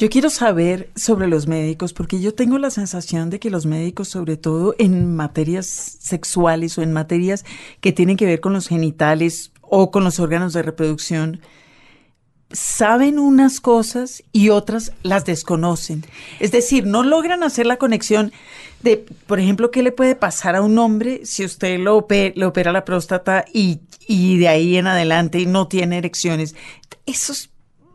Yo quiero saber sobre los médicos, porque yo tengo la sensación de que los médicos, sobre todo en materias sexuales o en materias que tienen que ver con los genitales o con los órganos de reproducción, saben unas cosas y otras las desconocen. Es decir, no logran hacer la conexión de, por ejemplo, qué le puede pasar a un hombre si usted lo opera, le opera la próstata y, y de ahí en adelante no tiene erecciones. Esos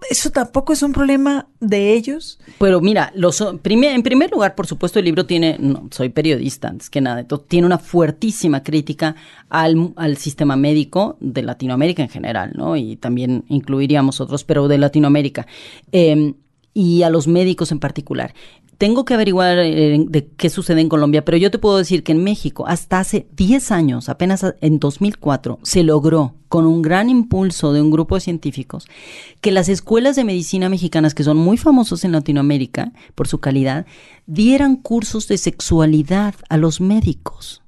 ¿Eso tampoco es un problema de ellos? Pero mira, los, en primer lugar, por supuesto, el libro tiene, no, soy periodista antes que nada, tiene una fuertísima crítica al, al, sistema médico de Latinoamérica en general, ¿no? Y también incluiríamos otros, pero de Latinoamérica. Eh, y a los médicos en particular tengo que averiguar eh, de qué sucede en Colombia, pero yo te puedo decir que en México, hasta hace 10 años, apenas en 2004, se logró, con un gran impulso de un grupo de científicos, que las escuelas de medicina mexicanas, que son muy famosos en Latinoamérica por su calidad, dieran cursos de sexualidad a los médicos.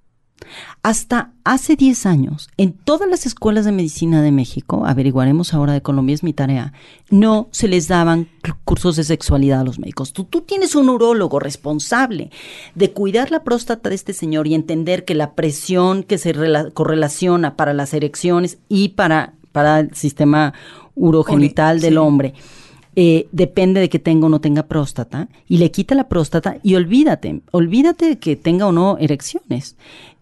Hasta hace 10 años, en todas las escuelas de medicina de México, averiguaremos ahora de Colombia, es mi tarea, no se les daban cursos de sexualidad a los médicos. Tú, tú tienes un urólogo responsable de cuidar la próstata de este señor y entender que la presión que se correlaciona para las erecciones y para, para el sistema urogenital del hombre. Eh, depende de que tenga o no tenga próstata, y le quita la próstata y olvídate, olvídate de que tenga o no erecciones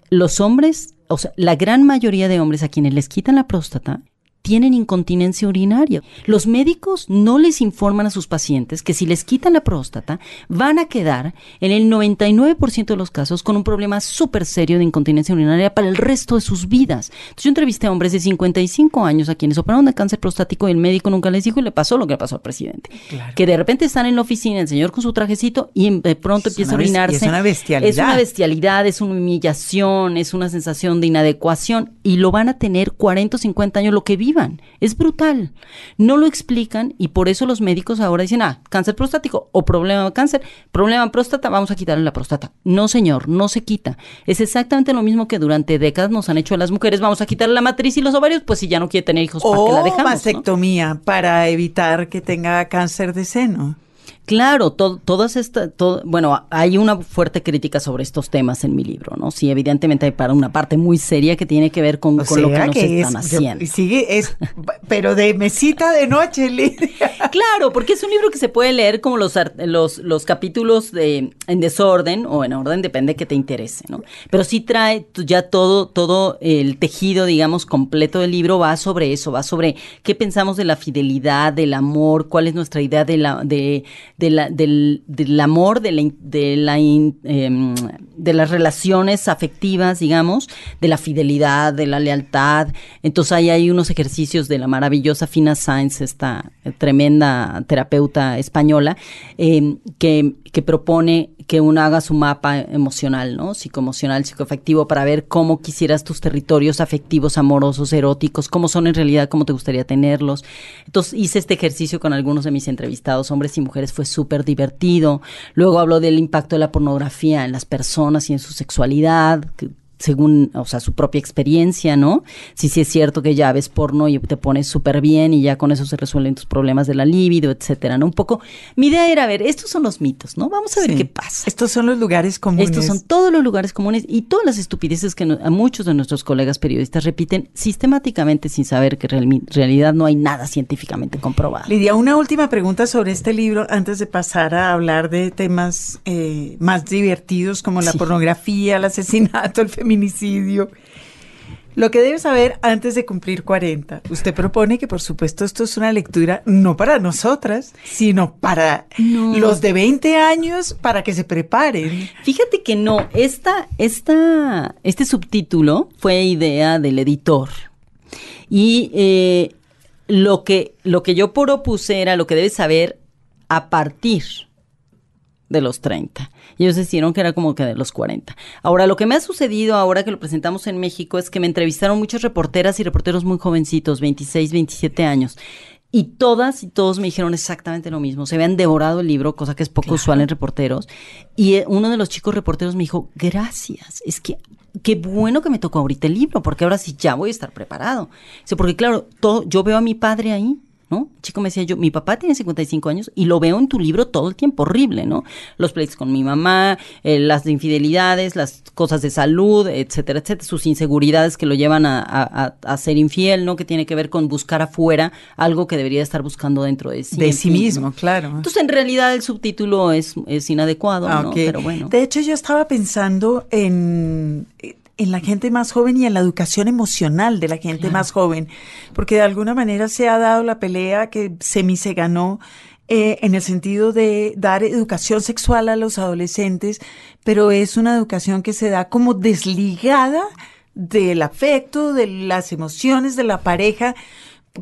los hombres, o sea, la gran mayoría de hombres a quienes les quitan la próstata, tienen incontinencia urinaria. Los médicos no les informan a sus pacientes que si les quitan la próstata van a quedar en el 99% de los casos con un problema súper serio de incontinencia urinaria para el resto de sus vidas. Entonces yo entrevisté a hombres de 55 años a quienes operaron de cáncer prostático y el médico nunca les dijo y le pasó lo que le pasó al presidente. Que de repente están en la oficina el señor con su trajecito y de pronto empieza a orinarse. Es una bestialidad. Es una bestialidad, es una humillación, es una sensación de inadecuación y lo van a tener 40 o 50 años lo que vive es brutal. No lo explican y por eso los médicos ahora dicen, ah, cáncer prostático o problema de cáncer, problema en próstata, vamos a quitarle la próstata. No, señor, no se quita. Es exactamente lo mismo que durante décadas nos han hecho a las mujeres, vamos a quitarle la matriz y los ovarios, pues si ya no quiere tener hijos, ¿para qué la dejamos? mastectomía para evitar que tenga cáncer de seno. Claro, todas estas, bueno, hay una fuerte crítica sobre estos temas en mi libro, ¿no? Sí, evidentemente hay para una parte muy seria que tiene que ver con, lo que nos están haciendo. Y sigue, es, pero de mesita de noche, Lidia. Claro, porque es un libro que se puede leer como los, los, los capítulos de, en desorden o en orden, depende que te interese, ¿no? Pero sí trae ya todo, todo el tejido, digamos, completo del libro va sobre eso, va sobre qué pensamos de la fidelidad, del amor, cuál es nuestra idea de la, de del, amor, de, la, de, la, em, de las relaciones afectivas, digamos, de la fidelidad, de la lealtad. Entonces ahí hay unos ejercicios de la maravillosa Fina Sainz, esta tremenda terapeuta española, em, que, que propone que uno haga su mapa emocional, ¿no? Psicoemocional, psicoafectivo, para ver cómo quisieras tus territorios afectivos, amorosos, eróticos, cómo son en realidad, cómo te gustaría tenerlos. Entonces hice este ejercicio con algunos de mis entrevistados, hombres y mujeres, fue súper divertido. Luego habló del impacto de la pornografía en las personas y en su sexualidad, según, o sea, su propia experiencia, ¿no? Si sí es cierto que ya ves porno y te pones súper bien y ya con eso se resuelven tus problemas de la libido, etcétera, ¿no? Un poco, mi idea era, ver, estos son los mitos, ¿no? Vamos a ver qué pasa. Estos son los lugares comunes. Estos son todos los lugares comunes y todas las estupideces que a muchos de nuestros colegas periodistas repiten sistemáticamente sin saber que en realidad no hay nada científicamente comprobado. Lidia, una última pregunta sobre este libro antes de pasar a hablar de temas eh, más divertidos como la pornografía, el asesinato, el feminismo feminicidio. Lo que debe saber antes de cumplir 40. Usted propone que, por supuesto, esto es una lectura no para nosotras, sino para los de 20 años para que se preparen. Fíjate que no, esta, esta, este subtítulo fue idea del editor. Y eh, lo, que, lo que yo propuse era lo que debe saber a partir de los 30. Y ellos decidieron que era como que de los 40. Ahora, lo que me ha sucedido ahora que lo presentamos en México es que me entrevistaron muchas reporteras y reporteros muy jovencitos, 26, 27 años. Y todas y todos me dijeron exactamente lo mismo. Se habían devorado el libro, cosa que es poco usual en reporteros. Y eh, uno de los chicos reporteros me dijo, gracias, es que qué bueno que me tocó ahorita el libro, porque ahora sí ya voy a estar preparado. porque claro, todo, yo veo a mi padre ahí ¿no? El chico me decía yo, mi papá tiene 55 años y lo veo en tu libro todo el tiempo, horrible, ¿no? Los pleitos con mi mamá, eh, las infidelidades, las cosas de salud, etcétera, etcétera, sus inseguridades que lo llevan a, a, ser infiel, ¿no? Que tiene que ver con buscar afuera algo que debería estar buscando dentro de sí. De sí mismo, claro. Entonces, en realidad el subtítulo es, es inadecuado, ¿no? Pero bueno. De hecho, yo estaba pensando en en la gente más joven y en la educación emocional de la gente más joven, porque de alguna manera se ha dado la pelea que semi se ganó eh, en el sentido de dar educación sexual a los adolescentes, pero es una educación que se da como desligada del afecto, de las emociones de la pareja,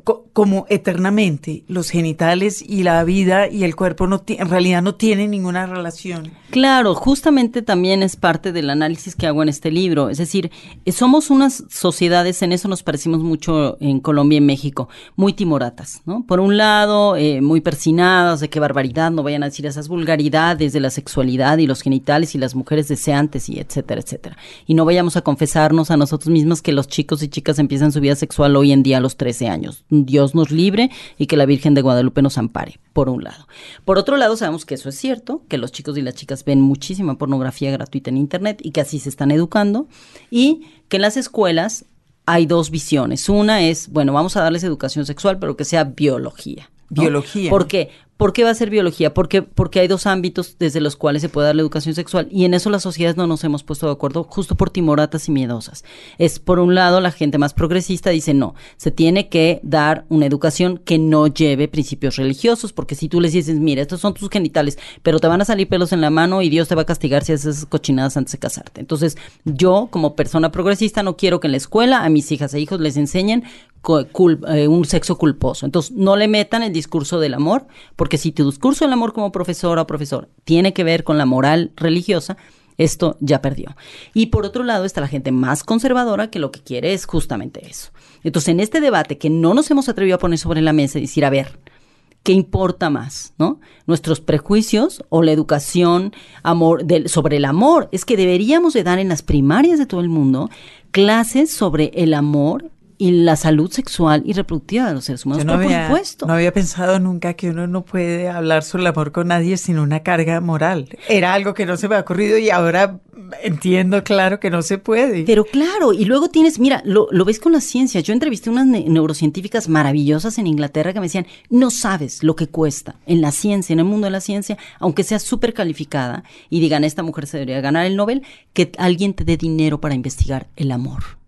como eternamente los genitales y la vida y el cuerpo no en realidad no tienen ninguna relación. Claro, justamente también es parte del análisis que hago en este libro. Es decir, eh, somos unas sociedades, en eso nos parecimos mucho en Colombia y en México, muy timoratas, ¿no? Por un lado, eh, muy persinadas, de qué barbaridad, no vayan a decir esas vulgaridades de la sexualidad y los genitales y las mujeres deseantes y etcétera, etcétera. Y no vayamos a confesarnos a nosotros mismos que los chicos y chicas empiezan su vida sexual hoy en día a los 13 años Dios nos libre y que la Virgen de Guadalupe nos ampare, por un lado. Por otro lado, sabemos que eso es cierto, que los chicos y las chicas ven muchísima pornografía gratuita en Internet y que así se están educando y que en las escuelas hay dos visiones. Una es, bueno, vamos a darles educación sexual, pero que sea biología. Biología. ¿Por qué? ¿Por qué va a ser biología? Porque, porque hay dos ámbitos desde los cuales se puede dar la educación sexual y en eso las sociedades no nos hemos puesto de acuerdo justo por timoratas y miedosas. Es por un lado la gente más progresista dice no, se tiene que dar una educación que no lleve principios religiosos porque si tú les dices, mira, estos son tus genitales, pero te van a salir pelos en la mano y Dios te va a castigar si haces esas cochinadas antes de casarte. Entonces yo como persona progresista no quiero que en la escuela a mis hijas e hijos les enseñen eh, un sexo culposo. Entonces, no le metan el discurso del amor, porque si tu discurso del amor como profesora o profesor tiene que ver con la moral religiosa, esto ya perdió. Y por otro lado está la gente más conservadora que lo que quiere es justamente eso. Entonces, en este debate que no nos hemos atrevido a poner sobre la mesa y decir, a ver, ¿qué importa más? ¿No? Nuestros prejuicios o la educación amor, sobre el amor. Es que deberíamos de dar en las primarias de todo el mundo clases sobre el amor y la salud sexual y reproductiva de los seres humanos, no por había, supuesto. No había pensado nunca que uno no puede hablar sobre el amor con nadie sin una carga moral. Era algo que no se me ha ocurrido y ahora entiendo claro que no se puede. Pero claro, y luego tienes, mira, lo, lo ves con la ciencia. Yo entrevisté unas neurocientíficas maravillosas en Inglaterra que me decían, no sabes lo que cuesta en la ciencia, en el mundo de la ciencia, aunque sea súper calificada y digan, esta mujer se debería ganar el Nobel, que alguien te dé dinero para investigar el amor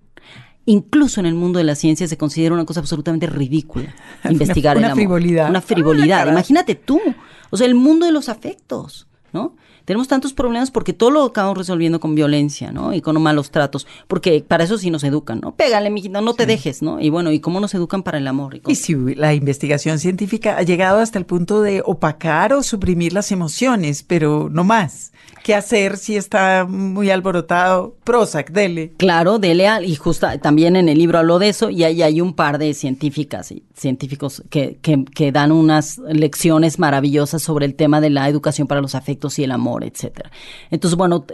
incluso en el mundo de la ciencia se considera una cosa absolutamente ridícula investigar una, el amor. Frivolidad. Una frivolidad. Imagínate tú, o sea, el mundo de los afectos, ¿no? Tenemos tantos problemas porque todo lo acabamos resolviendo con violencia, ¿no? Y con malos tratos, porque para eso sí nos educan, ¿no? Pégale, mijito, no te dejes, ¿no? Y bueno, ¿y cómo nos educan para el amor? Y, si la investigación científica ha llegado hasta el punto de opacar o suprimir las emociones, pero no más qué hacer si está muy alborotado. Prozac, dele. Claro, dele, y justo también en el libro hablo de eso, y ahí hay un par de científicas y científicos que, que, dan unas lecciones maravillosas sobre el tema de la educación para los afectos y el amor, etcétera. Entonces, bueno,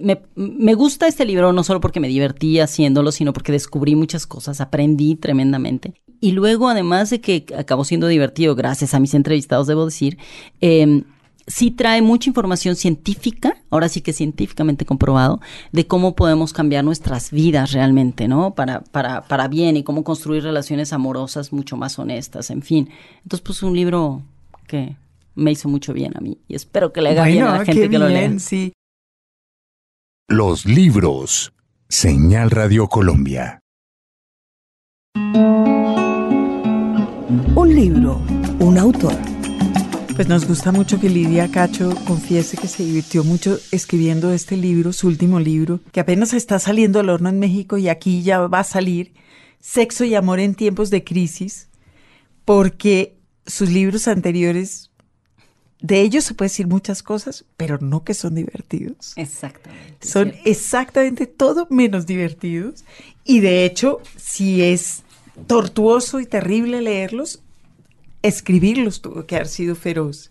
me, me gusta este libro no solo porque me divertí haciéndolo, sino porque descubrí muchas cosas, aprendí tremendamente. Y luego, además de que acabó siendo divertido, gracias a mis entrevistados, debo decir, eh, sí trae mucha información científica, ahora sí que científicamente comprobado, de cómo podemos cambiar nuestras vidas realmente, ¿no? Para, para, para bien y cómo construir relaciones amorosas mucho más honestas, en fin. Entonces, pues un libro que me hizo mucho bien a mí y espero que le haga bien a la gente que lo lea. Sí. Los libros. Señal Radio Colombia. Un libro, un autor. Pues nos gusta mucho que Lidia Cacho confiese que se divirtió mucho escribiendo este libro, su último libro, que apenas está saliendo al horno en México y aquí ya va a salir, Sexo y Amor en tiempos de crisis, porque sus libros anteriores, de ellos se puede decir muchas cosas, pero no que son divertidos. Exactamente. Son exactamente todo menos divertidos y de hecho, si es tortuoso y terrible leerlos, escribirlos tuvo que haber sido feroz.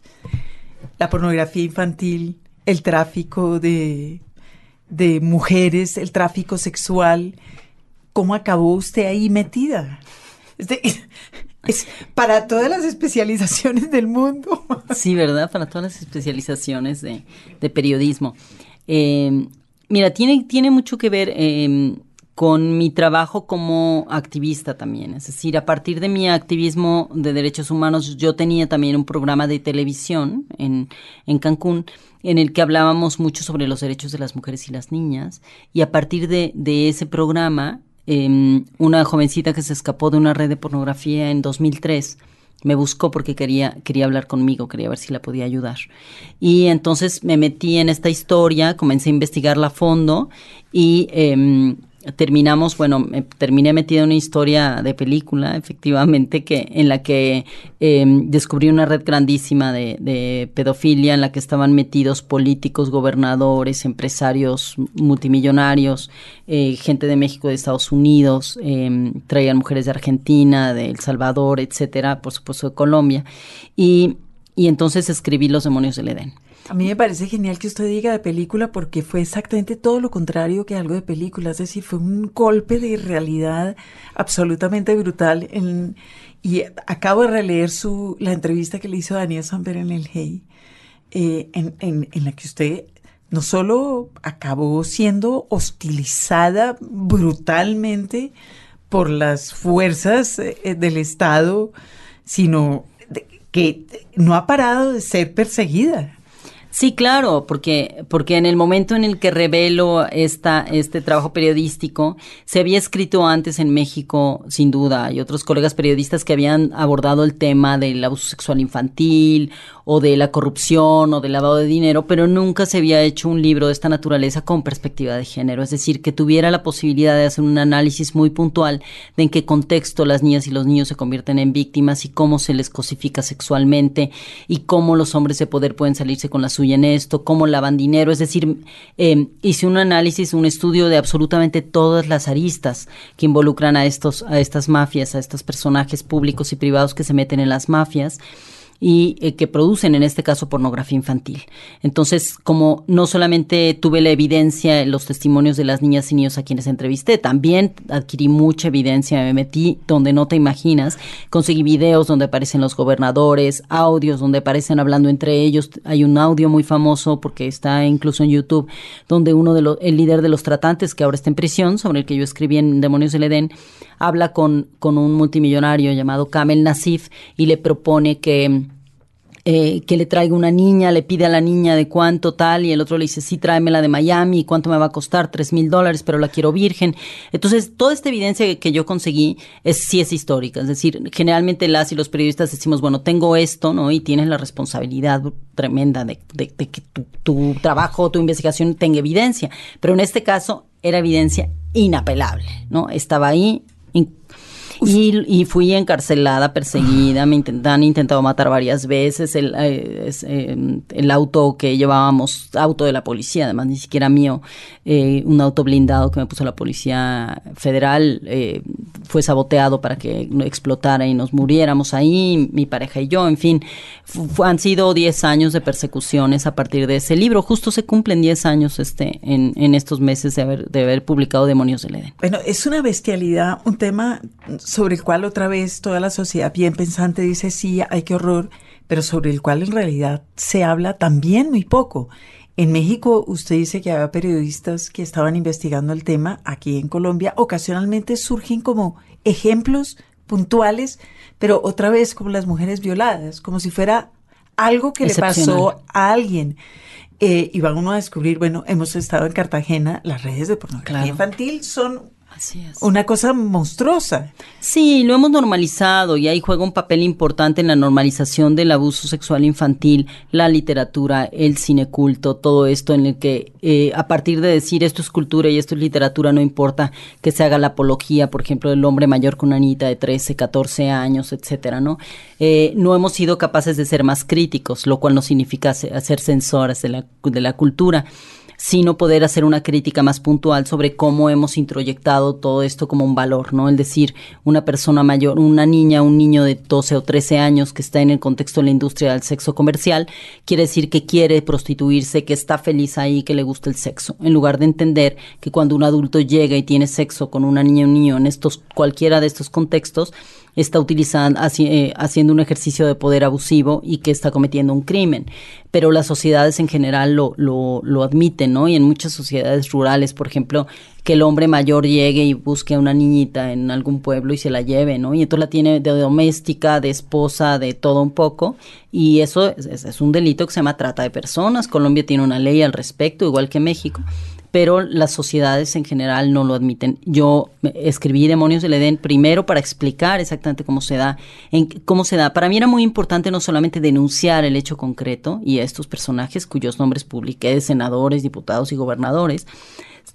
La pornografía infantil, el tráfico de, de mujeres, el tráfico sexual. ¿Cómo acabó usted ahí metida? Es para todas las especializaciones del mundo. Sí, ¿verdad? Para todas las especializaciones de, periodismo. Eh, mira, tiene, tiene mucho que ver eh, con mi trabajo como activista también. Es decir, a partir de mi activismo de derechos humanos, yo tenía también un programa de televisión en, en Cancún en el que hablábamos mucho sobre los derechos de las mujeres y las niñas. Y a partir de, de ese programa, eh, una jovencita que se escapó de una red de pornografía en 2003, me buscó porque quería, quería hablar conmigo, quería ver si la podía ayudar. Y entonces me metí en esta historia, comencé a investigarla a fondo y eh, terminamos, bueno, me terminé metida en una historia de película, efectivamente, que en la que em, descubrí una red grandísima de, de, pedofilia en la que estaban metidos políticos, gobernadores, empresarios multimillonarios, eh, gente de México, de Estados Unidos, em, traían mujeres de Argentina, de El Salvador, etcétera, por supuesto de Colombia, y, y entonces escribí Los demonios del Edén. A mí me parece genial que usted diga de película porque fue exactamente todo lo contrario que algo de película, es decir, fue un golpe de realidad absolutamente brutal. y acabo de releer su, la entrevista que le hizo Daniel Samper en el Hey, eh, en, la que usted no solo acabó siendo hostilizada brutalmente por las fuerzas eh, del Estado, sino que no ha parado de ser perseguida. Sí, claro, porque, porque en el momento en el que revelo esta, este trabajo periodístico, se había escrito antes en México, sin duda, y otros colegas periodistas que habían abordado el tema del abuso sexual infantil o de la corrupción o del lavado de dinero, pero nunca se había hecho un libro de esta naturaleza con perspectiva de género, es decir, que tuviera la posibilidad de hacer un análisis muy puntual de en qué contexto las niñas y los niños se convierten en víctimas y cómo se les cosifica sexualmente y cómo los hombres de poder pueden salirse con la suya en esto, cómo lavan dinero, es decir, eh, hice un análisis, un estudio de absolutamente todas las aristas que involucran a estos, a estas mafias, a estos personajes públicos y privados que se meten en las mafias y eh, que producen en este caso pornografía infantil. Entonces, como no solamente tuve la evidencia en los testimonios de las niñas y niños a quienes entrevisté, también adquirí mucha evidencia, me metí donde no te imaginas, conseguí videos donde aparecen los gobernadores, audios donde aparecen hablando entre ellos, hay un audio muy famoso porque está incluso en YouTube, donde uno de los, el líder de los tratantes que ahora está en prisión, sobre el que yo escribí en Demonios del Edén, habla con, con un multimillonario llamado Kamel Nasif y le propone que eh, que le traiga una niña, le pide a la niña de cuánto tal, y el otro le dice, sí, tráemela de Miami, ¿cuánto me va a costar? Tres mil dólares, pero la quiero virgen. Entonces, toda esta evidencia que yo conseguí es, sí es histórica. Es decir, generalmente las y los periodistas decimos, bueno, tengo esto, ¿no? Y tienes la responsabilidad tremenda de, de, que tu, tu trabajo, tu investigación tenga evidencia. Pero en este caso, era evidencia inapelable, ¿no? Estaba ahí, y, fui encarcelada, perseguida, me han intentado matar varias veces. El, eh, em, el auto que llevábamos, auto de la policía, además ni siquiera mío, eh, un auto blindado que me puso la policía federal, eh, fue saboteado para que explotara y nos muriéramos ahí, mi pareja y yo, en fin. han sido 10 años de persecuciones a partir de ese libro. Justo se cumplen 10 años este, en, en estos meses de haber, de haber publicado Demonios del Edén. Bueno, es una bestialidad, un tema sobre el cual otra vez toda la sociedad bien pensante dice sí, hay que horror, pero sobre el cual en realidad se habla también muy poco. En México usted dice que había periodistas que estaban investigando el tema. Aquí en Colombia ocasionalmente surgen como ejemplos puntuales, pero otra vez como las mujeres violadas, como si fuera algo que le pasó a alguien. Eh, y van uno a descubrir, bueno, hemos estado en Cartagena, las redes de pornografía infantil son una cosa monstruosa. Sí, lo hemos normalizado y ahí juega un papel importante en la normalización del abuso sexual infantil, la literatura, el cine culto, todo esto en el que eh, a partir de decir esto es cultura y esto es literatura, no importa que se haga la apología, por ejemplo, del hombre mayor con una niñita de 13, 14 años, etcétera, ¿no? Eh, no hemos sido capaces de ser más críticos, lo cual no significa ser censores de la, de la cultura. Sino poder hacer una crítica más puntual sobre cómo hemos introyectado todo esto como un valor, ¿no? El decir, una persona mayor, una niña, un niño de 12 o 13 años que está en el contexto de la industria del sexo comercial, quiere decir que quiere prostituirse, que está feliz ahí, que le gusta el sexo, en lugar de entender que cuando un adulto llega y tiene sexo con una niña o un niño en estos, cualquiera de estos contextos, está utilizando, eh, haciendo un ejercicio de poder abusivo y que está cometiendo un crimen. Pero las sociedades en general lo, lo, lo admiten, ¿no? Y en muchas sociedades rurales, por ejemplo, que el hombre mayor llegue y busque a una niñita en algún pueblo y se la lleve, ¿no? Y entonces la tiene de doméstica, de esposa, de todo un poco. Y eso es, es un delito que se llama trata de personas. Colombia tiene una ley al respecto, igual que México pero las sociedades en general no lo admiten. Yo escribí Demonios del Edén primero para explicar exactamente cómo se da, en, cómo se da. Para mí era muy importante no solamente denunciar el hecho concreto y a estos personajes cuyos nombres publiqué, senadores, diputados y gobernadores,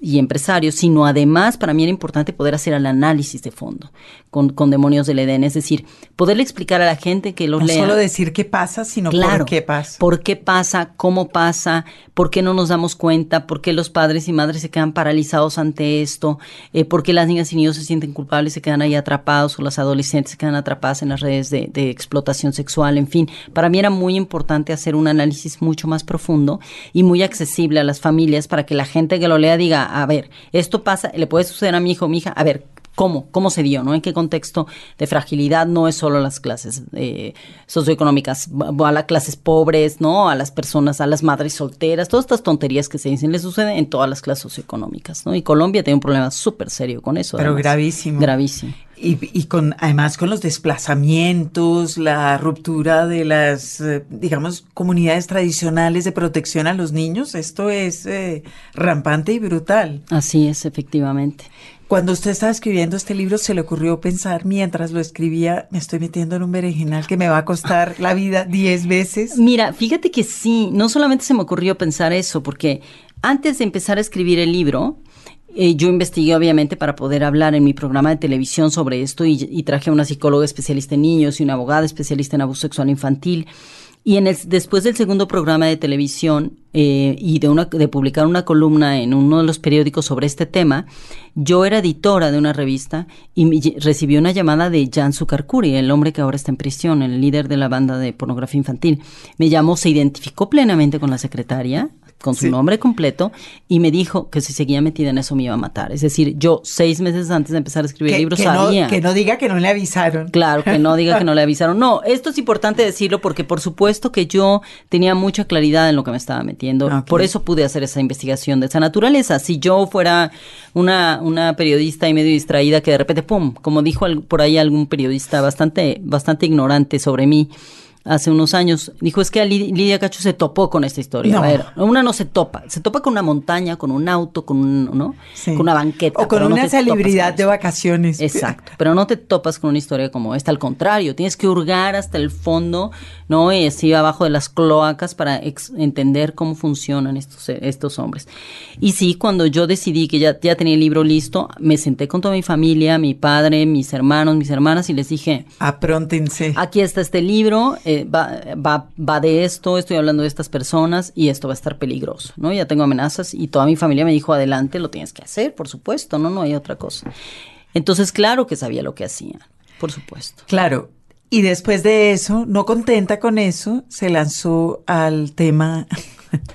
y empresarios, sino además para mí era importante poder hacer el análisis de fondo con, con Demonios del Edén, es decir, poderle explicar a la gente que los no lea. solo decir qué pasa, sino por qué pasa. Por qué pasa, cómo pasa, por qué no nos damos cuenta, por qué los padres y madres se quedan paralizados ante esto, eh, por qué las niñas y niños se sienten culpables y se quedan ahí atrapados o las adolescentes se quedan atrapadas en las redes de, de explotación sexual, en fin. Para mí era muy importante hacer un análisis mucho más profundo y muy accesible a las familias para que la gente que lo lea diga, a ver, esto pasa, le puede suceder a mi hijo o mi hija, a ver, ¿Cómo? ¿Cómo se dio? ¿no? ¿En qué contexto de fragilidad? No es solo las clases eh, socioeconómicas, a las clases pobres, ¿no? A las personas, a las madres solteras, todas estas tonterías que se dicen le suceden en todas las clases socioeconómicas, ¿no? Y Colombia tiene un problema súper serio con eso. Pero gravísimo. Gravísimo. Y, y, con además con los desplazamientos, la ruptura de las, eh, digamos, comunidades tradicionales de protección a los niños, esto es eh, rampante y brutal. Así es, efectivamente. Cuando usted estaba escribiendo este libro, se le ocurrió pensar, mientras lo escribía, me estoy metiendo en un berenjenal que me va a costar la vida diez veces. Mira, fíjate que sí, no solamente se me ocurrió pensar eso, porque antes de empezar a escribir el libro, eh, yo investigué obviamente para poder hablar en mi programa de televisión sobre esto y, traje a una psicóloga especialista en niños y una abogada especialista en abuso sexual infantil. Y en el, después del segundo programa de televisión eh, y de, una, de publicar una columna en uno de los periódicos sobre este tema, yo era editora de una revista y recibí una llamada de Jan Sukarkuri, el hombre que ahora está en prisión, el líder de la banda de pornografía infantil. Me llamó, se identificó plenamente con la secretaria, con su sí. nombre completo y me dijo que si seguía metida en eso me iba a matar. Es decir, yo seis meses antes de empezar a escribir que, el libro que sabía. No, que no diga que no le avisaron. Claro, que no diga que no le avisaron. No, esto es importante decirlo porque por supuesto que yo tenía mucha claridad en lo que me estaba metiendo. Okay. Por eso pude hacer esa investigación de esa naturaleza. Si yo fuera una, una periodista y medio distraída que de repente, ¡pum!, como dijo por ahí algún periodista bastante, bastante ignorante sobre mí, hace unos años, dijo, es que Lidia Cacho se topó con esta historia. No. A ver, una no se topa, se topa con una montaña, con un auto, con un, ¿no? Sí. Con una banqueta. O con una no celebridad de vacaciones. Exacto, pero no te topas con una historia como esta, al contrario, tienes que hurgar hasta el fondo, ¿no? Y así abajo de las cloacas para entender cómo funcionan estos, estos hombres. Y sí, cuando yo decidí que ya, ya tenía el libro listo, me senté con toda mi familia, mi padre, mis hermanos, mis hermanas, y les dije, apróntense. Aquí está este libro, eh, va, va, va de esto, estoy hablando de estas personas y esto va a estar peligroso, ¿no? Ya tengo amenazas y toda mi familia me dijo, adelante, lo tienes que hacer, por supuesto, no, no hay otra cosa. Entonces, claro que sabía lo que hacían, por supuesto. Claro. Y después de eso, no contenta con eso, se lanzó al tema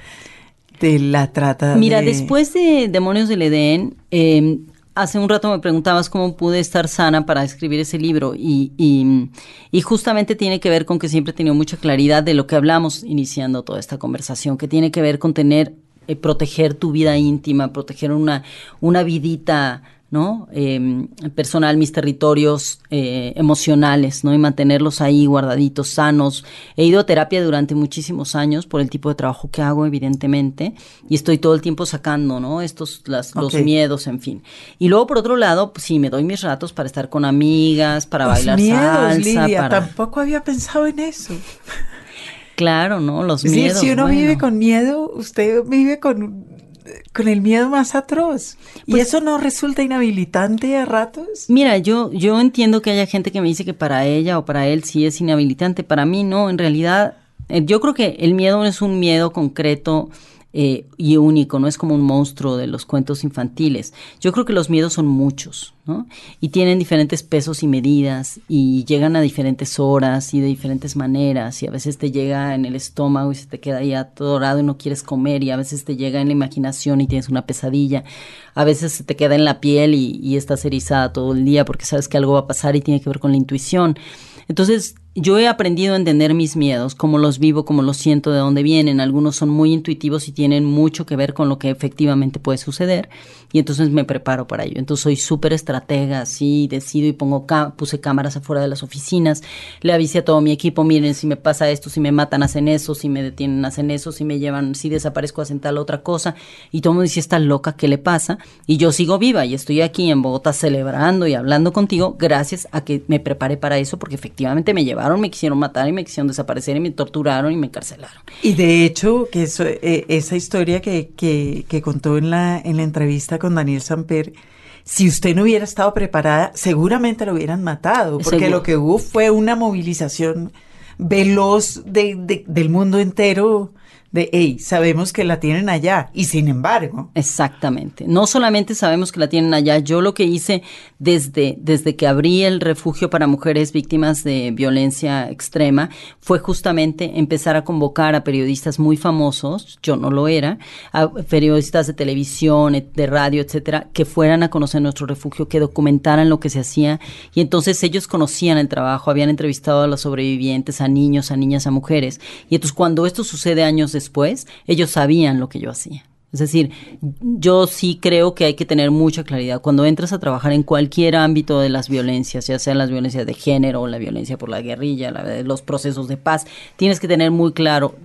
de la trata. Mira, de... después de Demonios del Edén, eh, hace un rato me preguntabas cómo pude estar sana para escribir ese libro y, y, y, justamente tiene que ver con que siempre he tenido mucha claridad de lo que hablamos iniciando toda esta conversación, que tiene que ver con tener, eh, proteger tu vida íntima, proteger una, una vidita ¿no? Eh, personal, mis territorios eh, emocionales, ¿no? Y mantenerlos ahí guardaditos, sanos. He ido a terapia durante muchísimos años por el tipo de trabajo que hago, evidentemente, y estoy todo el tiempo sacando, ¿no? Estos, las, los miedos, en fin. Y luego, por otro lado, pues, sí, me doy mis ratos para estar con amigas, para los bailar miedos, salsa. Lidia, para... tampoco había pensado en eso. Claro, ¿no? Los miedos. si uno bueno. vive con miedo, usted vive con con el miedo más atroz. ¿Y Pues- eso no resulta inhabilitante a ratos? Mira, yo, yo entiendo que haya gente que me dice que para ella o para él sí es inhabilitante. Para mí no, en realidad, eh, yo creo que el miedo no es un miedo concreto eh, y único, no es como un monstruo de los cuentos infantiles. Yo creo que los miedos son muchos, ¿no? Y tienen diferentes pesos y medidas y llegan a diferentes horas y de diferentes maneras y a veces te llega en el estómago y se te queda ahí atorado y no quieres comer y a veces te llega en la imaginación y tienes una pesadilla. A veces se te queda en la piel y, y estás erizada todo el día porque sabes que algo va a pasar y tiene que ver con la intuición. Entonces, yo he aprendido a entender mis miedos, cómo los vivo, cómo los siento, de dónde vienen. Algunos son muy intuitivos y tienen mucho que ver con lo que efectivamente puede suceder. Y entonces me preparo para ello. Entonces soy súper estratega, así decido y pongo puse cámaras afuera de las oficinas. Le avisé a todo mi equipo, miren, si me pasa esto, si me matan, hacen eso, si me detienen, hacen eso, si me llevan, si desaparezco, hacen tal otra cosa. Y todo el mundo dice, está loca, ¿qué le pasa? Y yo sigo viva y estoy aquí en Bogotá celebrando y hablando contigo gracias a que me preparé para eso porque efectivamente me lleva me quisieron matar y me quisieron desaparecer y me torturaron y me encarcelaron. Y de hecho, que eso, eh, esa historia que, que, que, contó en la, en la entrevista con Daniel Samper, si usted no hubiera estado preparada, seguramente lo hubieran matado, porque lo que hubo fue una movilización veloz de, del mundo entero de, hey, sabemos que la tienen allá y sin embargo. Exactamente. No solamente sabemos que la tienen allá, yo lo que hice desde, desde que abrí el refugio para mujeres víctimas de violencia extrema fue justamente empezar a convocar a periodistas muy famosos, yo no lo era, a periodistas de televisión, de radio, etcétera, que fueran a conocer nuestro refugio, que documentaran lo que se hacía y entonces ellos conocían el trabajo, habían entrevistado a los sobrevivientes, a niños, a niñas, a mujeres y entonces cuando esto sucede años después, después, ellos sabían lo que yo hacía. Es decir, yo sí creo que hay que tener mucha claridad. Cuando entras a trabajar en cualquier ámbito de las violencias, ya sean las violencias de género, la violencia por la guerrilla, los procesos de paz, tienes que tener muy claro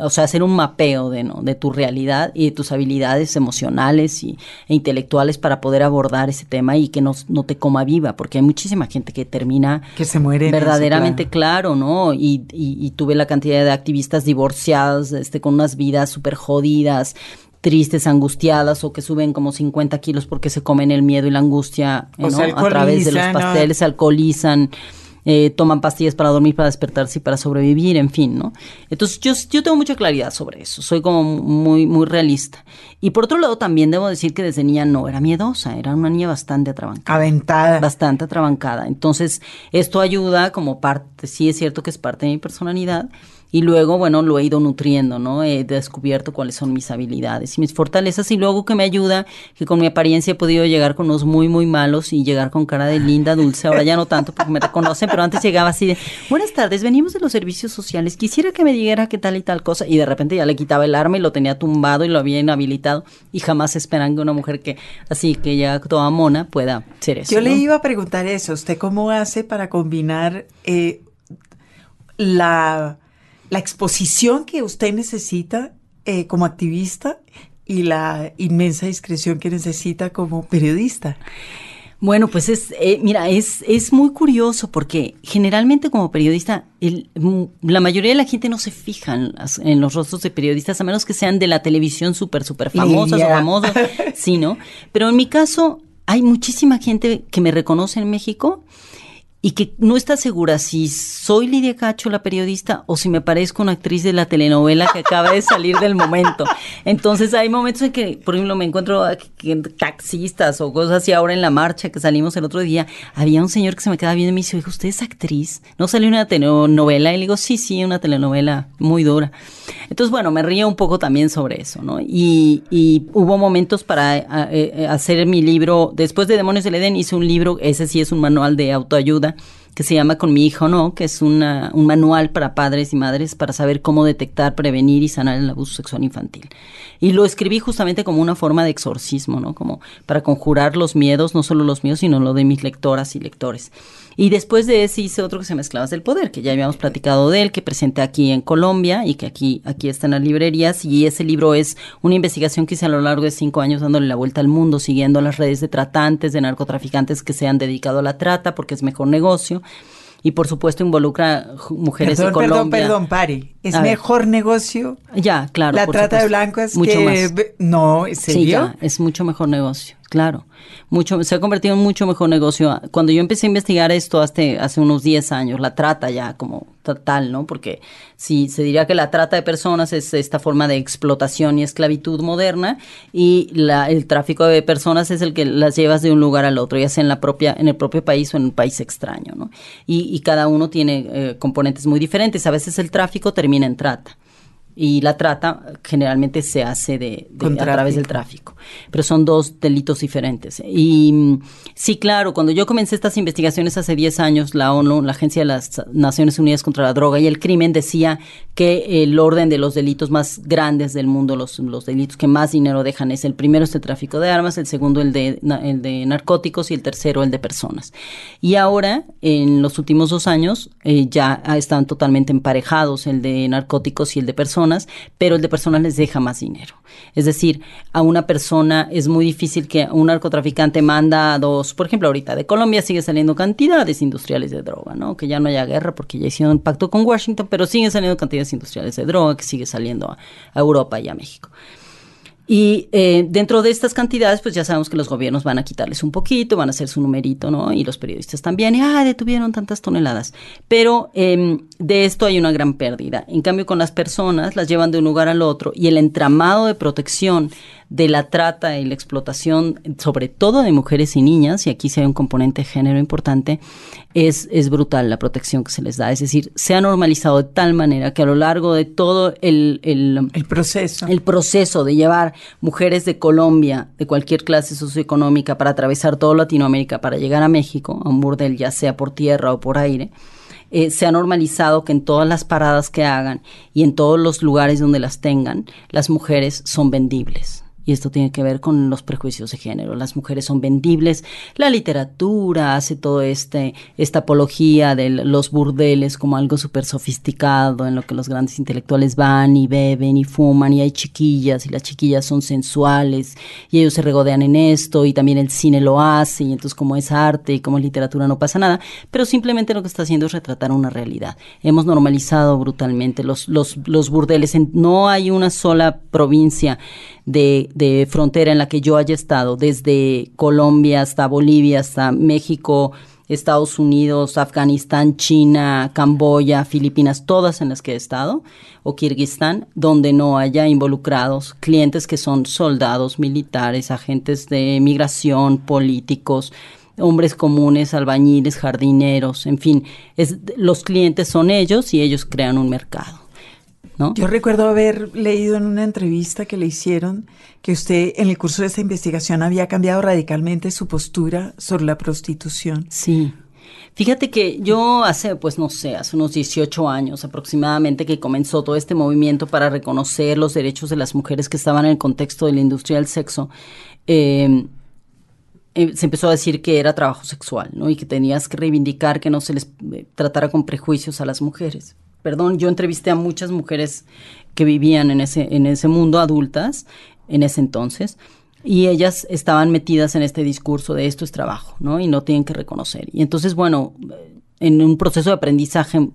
o sea, hacer un mapeo de, ¿no? de tu realidad y de tus habilidades emocionales y, e intelectuales para poder abordar ese tema y que no, no te coma viva, porque hay muchísima gente que termina que se muere verdaderamente claro. ¿no? Y, y, tuve la cantidad de activistas divorciadas, este, con unas vidas súper jodidas, tristes, angustiadas o que suben como 50 kilos porque se comen el miedo y la angustia ¿no? a través de los pasteles, se alcoholizan. Eh, toman pastillas para dormir, para despertarse y para sobrevivir, en fin, ¿no? Entonces yo, yo tengo mucha claridad sobre eso, soy como muy, muy realista. Y por otro lado también debo decir que desde niña no era miedosa, era una niña bastante atrabancada. Aventada. Bastante atrabancada. Entonces esto ayuda como parte, sí es cierto que es parte de mi personalidad, y luego, bueno, lo he ido nutriendo, ¿no? He descubierto cuáles son mis habilidades y mis fortalezas y luego que me ayuda, que con mi apariencia he podido llegar con unos muy, muy malos y llegar con cara de linda, dulce, ahora ya no tanto porque me reconocen, pero antes llegaba así de, buenas tardes, venimos de los servicios sociales, quisiera que me dijera qué tal y tal cosa y de repente ya le quitaba el arma y lo tenía tumbado y lo había inhabilitado y jamás esperan que una mujer que así, que ya toda mona pueda ser eso. Yo le iba a preguntar eso, ¿usted cómo hace para combinar eh, la la exposición que usted necesita eh, como activista y la inmensa discreción que necesita como periodista. Bueno, pues es, eh, mira, es, es muy curioso porque generalmente como periodista, el, la mayoría de la gente no se fija en, los rostros de periodistas, a menos que sean de la televisión súper, súper famosas o famosos, sí, ¿no? Pero en mi caso, hay muchísima gente que me reconoce en México y que no está segura si soy Lidia Cacho, la periodista, o si me parezco una actriz de la telenovela que acaba de salir del momento. Entonces hay momentos en que, por ejemplo, me encuentro taxistas o cosas así ahora en la marcha que salimos el otro día. Había un señor que se me queda viendo y me dice, oye, ¿usted es actriz? ¿No salió una telenovela? Y le digo, sí, sí, una telenovela muy dura. Entonces, bueno, me río un poco también sobre eso, ¿no? Y, y hubo momentos para eh, eh, hacer mi libro, después de Demonios del Edén hice un libro, ese sí es un manual de autoayuda que se llama Con mi hijo no, que es un manual para padres y madres para saber cómo detectar, prevenir y sanar el abuso sexual infantil. Y lo escribí justamente como una forma de exorcismo, ¿no? Como para conjurar los miedos, no solo los míos, sino lo de mis lectoras y lectores. Y después de ese hice otro que se Esclavas del Poder, que ya habíamos platicado de él, que presenté aquí en Colombia y que aquí, aquí está en las librerías. Y ese libro es una investigación que hice a lo largo de cinco años dándole la vuelta al mundo, siguiendo las redes de tratantes, de narcotraficantes que se han dedicado a la trata, porque es mejor negocio y por supuesto involucra mujeres perdón, de Colombia. Perdón, perdón, pari. Es mejor negocio. Ya, claro. La trata de blancos mucho que... más. No, ¿en serio? Sí, es mucho mejor negocio. Claro, mucho, se ha convertido en mucho mejor negocio. Cuando yo empecé a investigar esto hace, hace unos 10 años, la trata ya como tal, ¿no? Porque si se diría que la trata de personas es esta forma de explotación y esclavitud moderna y la, el tráfico de personas es el que las llevas de un lugar al otro, ya sea en, la propia, en el propio país o en un país extraño, ¿no? Y, y cada uno tiene eh, componentes muy diferentes. A veces el tráfico termina en trata y la trata generalmente se hace de, a través del tráfico, pero son dos delitos diferentes. Y mm, sí, claro, cuando yo comencé estas investigaciones hace 10 años, la ONU, la Agencia de las Naciones Unidas contra la Droga y el Crimen decía que el orden de los delitos más grandes del mundo, los, los delitos que más dinero dejan es el primero es el tráfico de armas, el segundo el de, el de narcóticos y el tercero el de personas. Y ahora, en los últimos dos años, eh, ya están totalmente emparejados el de narcóticos y el de personas pero el de personas les deja más dinero. Es decir, a una persona es muy difícil que un narcotraficante manda a dos, por ejemplo, ahorita de Colombia sigue saliendo cantidades industriales de droga, ¿no? Que ya no haya guerra porque ya hicieron un pacto con Washington, pero siguen saliendo cantidades industriales de droga que sigue saliendo a Europa y a México. Y eh, dentro de estas cantidades, pues ya sabemos que los gobiernos van a quitarles un poquito, van a hacer su numerito, ¿no? Y los periodistas también, y, ah, detuvieron tantas toneladas. Pero em, de esto hay una gran pérdida. En cambio, con las personas las llevan de un lugar al otro y el entramado de protección de la trata y la explotación, sobre todo de mujeres y niñas, y aquí se hay un componente de género importante, es, es brutal la protección que se les da. Es decir, se ha normalizado de tal manera que a lo largo de todo el, el, proceso. el proceso de llevar mujeres de Colombia, de cualquier clase socioeconómica, para atravesar toda Latinoamérica, para llegar a México, a un burdel, ya sea por tierra o por aire, eh, se ha normalizado que en todas las paradas que hagan y en todos los lugares donde las tengan, las mujeres son vendibles y esto tiene que ver con los prejuicios de género. Las mujeres son vendibles, la literatura hace todo este, esta apología de los burdeles como algo súper sofisticado, en lo que los grandes intelectuales van y beben y fuman y hay chiquillas y las chiquillas son sensuales y ellos se regodean en esto y también el cine lo hace y entonces como es arte y como es literatura no pasa nada, pero simplemente lo que está haciendo es retratar una realidad. Hemos normalizado brutalmente los, los, los burdeles, no hay una sola provincia de, de frontera en la que yo haya estado, desde Colombia hasta Bolivia, hasta México, Estados Unidos, Afganistán, China, Camboya, Filipinas, todas en las que he estado, o Kirguistán, donde no haya involucrados clientes que son soldados, militares, agentes de migración, políticos, hombres comunes, albañiles, jardineros, en fin, es, los clientes son ellos y ellos crean un mercado. Yo recuerdo haber leído en una entrevista que le hicieron que usted en el curso de esta investigación había cambiado radicalmente su postura sobre la prostitución. Sí. Fíjate que yo hace, pues no sé, hace unos 18 años aproximadamente que comenzó todo este movimiento para reconocer los derechos de las mujeres que estaban en el contexto de la industria del sexo. Eh, eh, se empezó a decir que era trabajo sexual, ¿no? Y que tenías que reivindicar que no se les eh, tratara con prejuicios a las mujeres perdón, yo entrevisté a muchas mujeres que vivían en ese, en ese mundo, adultas, en ese entonces, y ellas estaban metidas en este discurso de esto es trabajo, ¿no? Y no tienen que reconocer. Y entonces, bueno, en un proceso de aprendizaje,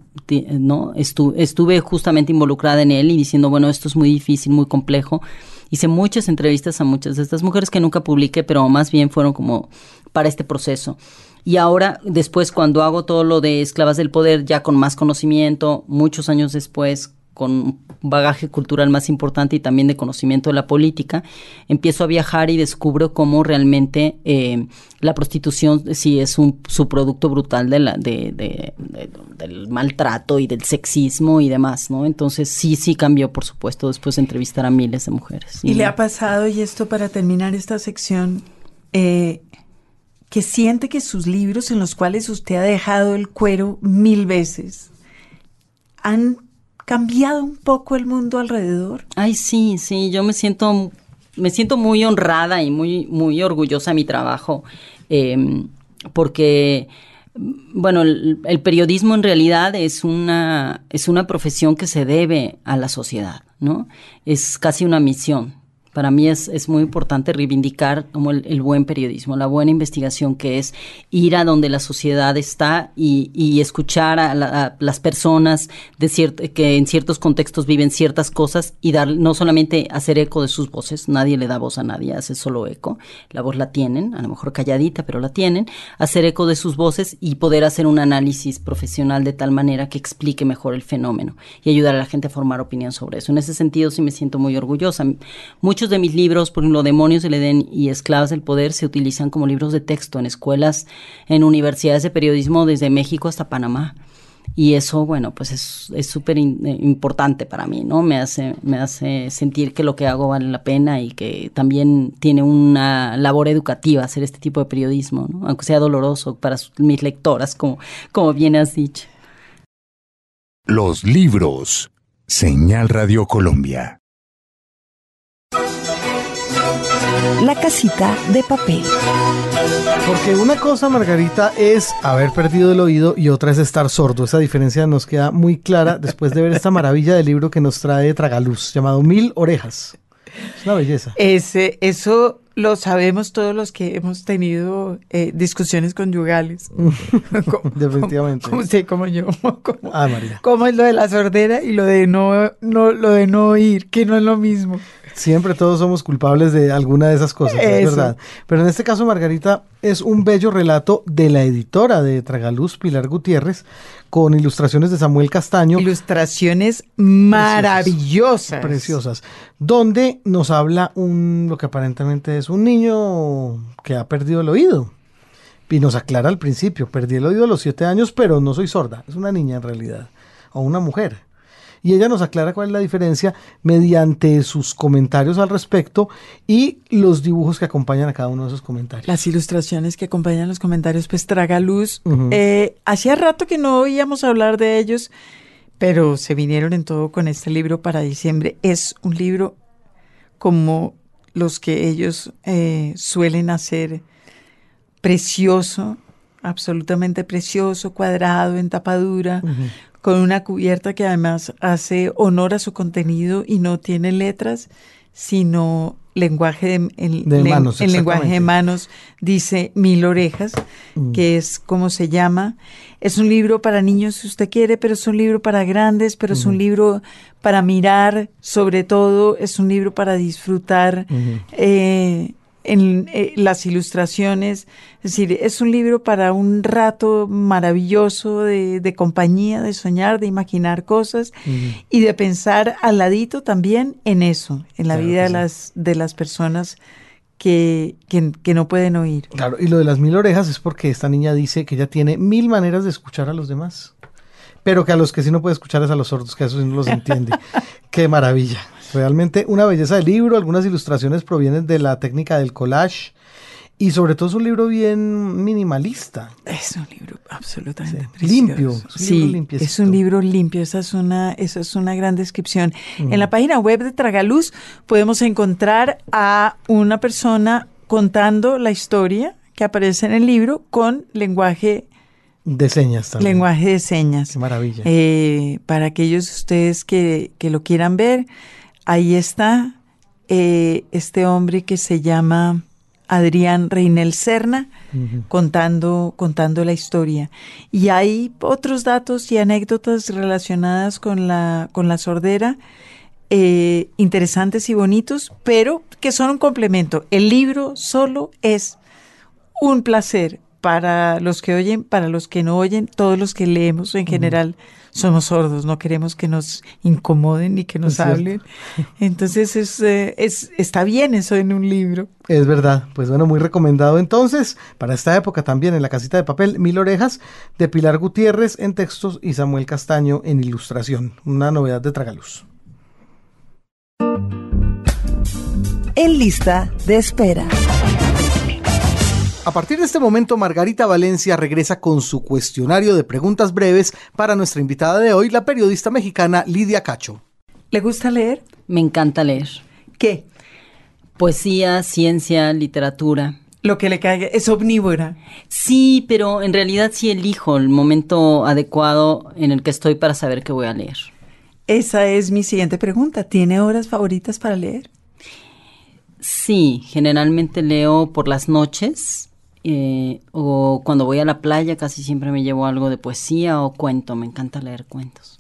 ¿no? Estuve, estuve justamente involucrada en él y diciendo, bueno, esto es muy difícil, muy complejo. Hice muchas entrevistas a muchas de estas mujeres que nunca publiqué, pero más bien fueron como para este proceso. Y ahora, después, cuando hago todo lo de esclavas del poder, ya con más conocimiento, muchos años después, con un bagaje cultural más importante y también de conocimiento de la política, empiezo a viajar y descubro cómo realmente eh, la prostitución sí es un subproducto brutal de la, de, del maltrato y del sexismo y demás, ¿no? Entonces sí, sí cambió, por supuesto, después de entrevistar a miles de mujeres. ¿Y, le ha pasado, y esto para terminar esta sección, eh, que siente que sus libros en los cuales usted ha dejado el cuero mil veces han cambiado un poco el mundo alrededor? Ay, sí, sí, yo me siento, me siento muy honrada y muy, muy orgullosa de mi trabajo, em, porque, bueno, el, el, periodismo en realidad es una, es una profesión que se debe a la sociedad, ¿no? Es casi una misión Para mí es, es muy importante reivindicar como el, buen periodismo, la buena investigación que es ir a donde la sociedad está y, y escuchar a, las personas de que en ciertos contextos viven ciertas cosas y dar no solamente hacer eco de sus voces, nadie le da voz a nadie, hace solo eco, la voz la tienen, a lo mejor calladita, pero la tienen, hacer eco de sus voces y poder hacer un análisis profesional de tal manera que explique mejor el fenómeno y ayudar a la gente a formar opinión sobre eso. En ese sentido sí me siento muy orgullosa. Muchos de mis libros, por ejemplo, Demonios del Edén y Esclavas del Poder, se utilizan como libros de texto en escuelas, en universidades de periodismo desde México hasta Panamá. Y eso, bueno, pues es súper eh, importante para mí, ¿no? Me hace, me hace sentir que lo que hago vale la pena y que también tiene una labor educativa hacer este tipo de periodismo, ¿no? Aunque sea doloroso para mis lectoras, como, como bien has dicho. Los libros. Señal Radio Colombia. La casita de papel. Porque una cosa, Margarita, es haber perdido el oído y otra es estar sordo. Esa diferencia nos queda muy clara después de ver esta maravilla de libro que nos trae Tragaluz, llamado Mil Orejas. Es una belleza. Ese, eso lo sabemos todos los que hemos tenido eh, discusiones conyugales. Definitivamente. Como usted, como yo. Como, ah, María. Como es lo de la sordera y lo de no, no, lo de no oír, que no es lo mismo. Siempre todos somos culpables de alguna de esas cosas, es verdad. Pero en este caso, Margarita, es un bello relato de la editora de Tragaluz, Pilar Gutiérrez, con ilustraciones de Samuel Castaño. Ilustraciones maravillosas. Preciosas. Donde nos habla un, lo que aparentemente es un niño que ha perdido el oído. Y nos aclara al principio, perdí el oído a los siete años, pero no soy sorda. Es una niña en realidad. O una mujer y ella nos aclara cuál es la diferencia mediante sus comentarios al respecto y los dibujos que acompañan a cada uno de esos comentarios. Las ilustraciones que acompañan los comentarios, pues traga luz. Eh, hacía rato que no oíamos hablar de ellos, pero se vinieron en todo con este libro para diciembre. Es un libro como los que ellos eh, suelen hacer, precioso, absolutamente precioso, cuadrado, en tapadura, con una cubierta que además hace honor a su contenido y no tiene letras, sino lenguaje de, manos. En lenguaje de manos dice Mil Orejas, mm. que es como se llama. Es un libro para niños si usted quiere, pero es un libro para grandes, pero es un libro para mirar, sobre todo, es un libro para disfrutar en eh, las ilustraciones. Es decir, es un libro para un rato maravilloso de, compañía, de soñar, de imaginar cosas y de pensar al ladito también en eso, en la vida de, las, de las personas que, que, no pueden oír. Claro, y lo de las mil orejas es porque esta niña dice que ella tiene mil maneras de escuchar a los demás pero que a los que sí no puede escuchar es a los sordos, que eso sí no los entiende. Qué maravilla. Realmente una belleza de libro, algunas ilustraciones provienen de la técnica del collage y sobre todo es un libro bien minimalista. Es un libro absolutamente limpio. sí, es un libro limpio. Esa es una, esa es una gran descripción. En la página web de Tragaluz podemos encontrar a una persona contando la historia que aparece en el libro con lenguaje de señas también. Lenguaje de señas. Qué maravilla. Eh, para aquellos de ustedes que, lo quieran ver, ahí está eh, este hombre que se llama Adrián Reinel Serna contando, contando la historia. Y hay otros datos y anécdotas relacionadas con la, con la sordera. Eh, interesantes y bonitos, pero que son un complemento. El libro solo es un placer, para los que oyen, para los que no oyen, todos los que leemos en general somos sordos, no queremos que nos incomoden ni que nos hablen. Entonces es, eh, es, está bien eso en un libro. Es verdad, pues bueno, muy recomendado entonces para esta época también en la casita de papel Mil Orejas de Pilar Gutiérrez en textos y Samuel Castaño en ilustración, una novedad de Tragaluz. En lista de espera. A partir de este momento, Margarita Valencia regresa con su cuestionario de preguntas breves para nuestra invitada de hoy, la periodista mexicana Lidia Cacho. ¿Le gusta leer? Me encanta leer. ¿Qué? Poesía, ciencia, literatura. Lo que le caiga es omnívora. Sí, pero en realidad sí elijo el momento adecuado en el que estoy para saber qué voy a leer. Esa es mi siguiente pregunta. ¿Tiene horas favoritas para leer? Sí, generalmente leo por las noches eh, o cuando voy a la playa casi siempre me llevo algo de poesía o cuento. Me encanta leer cuentos.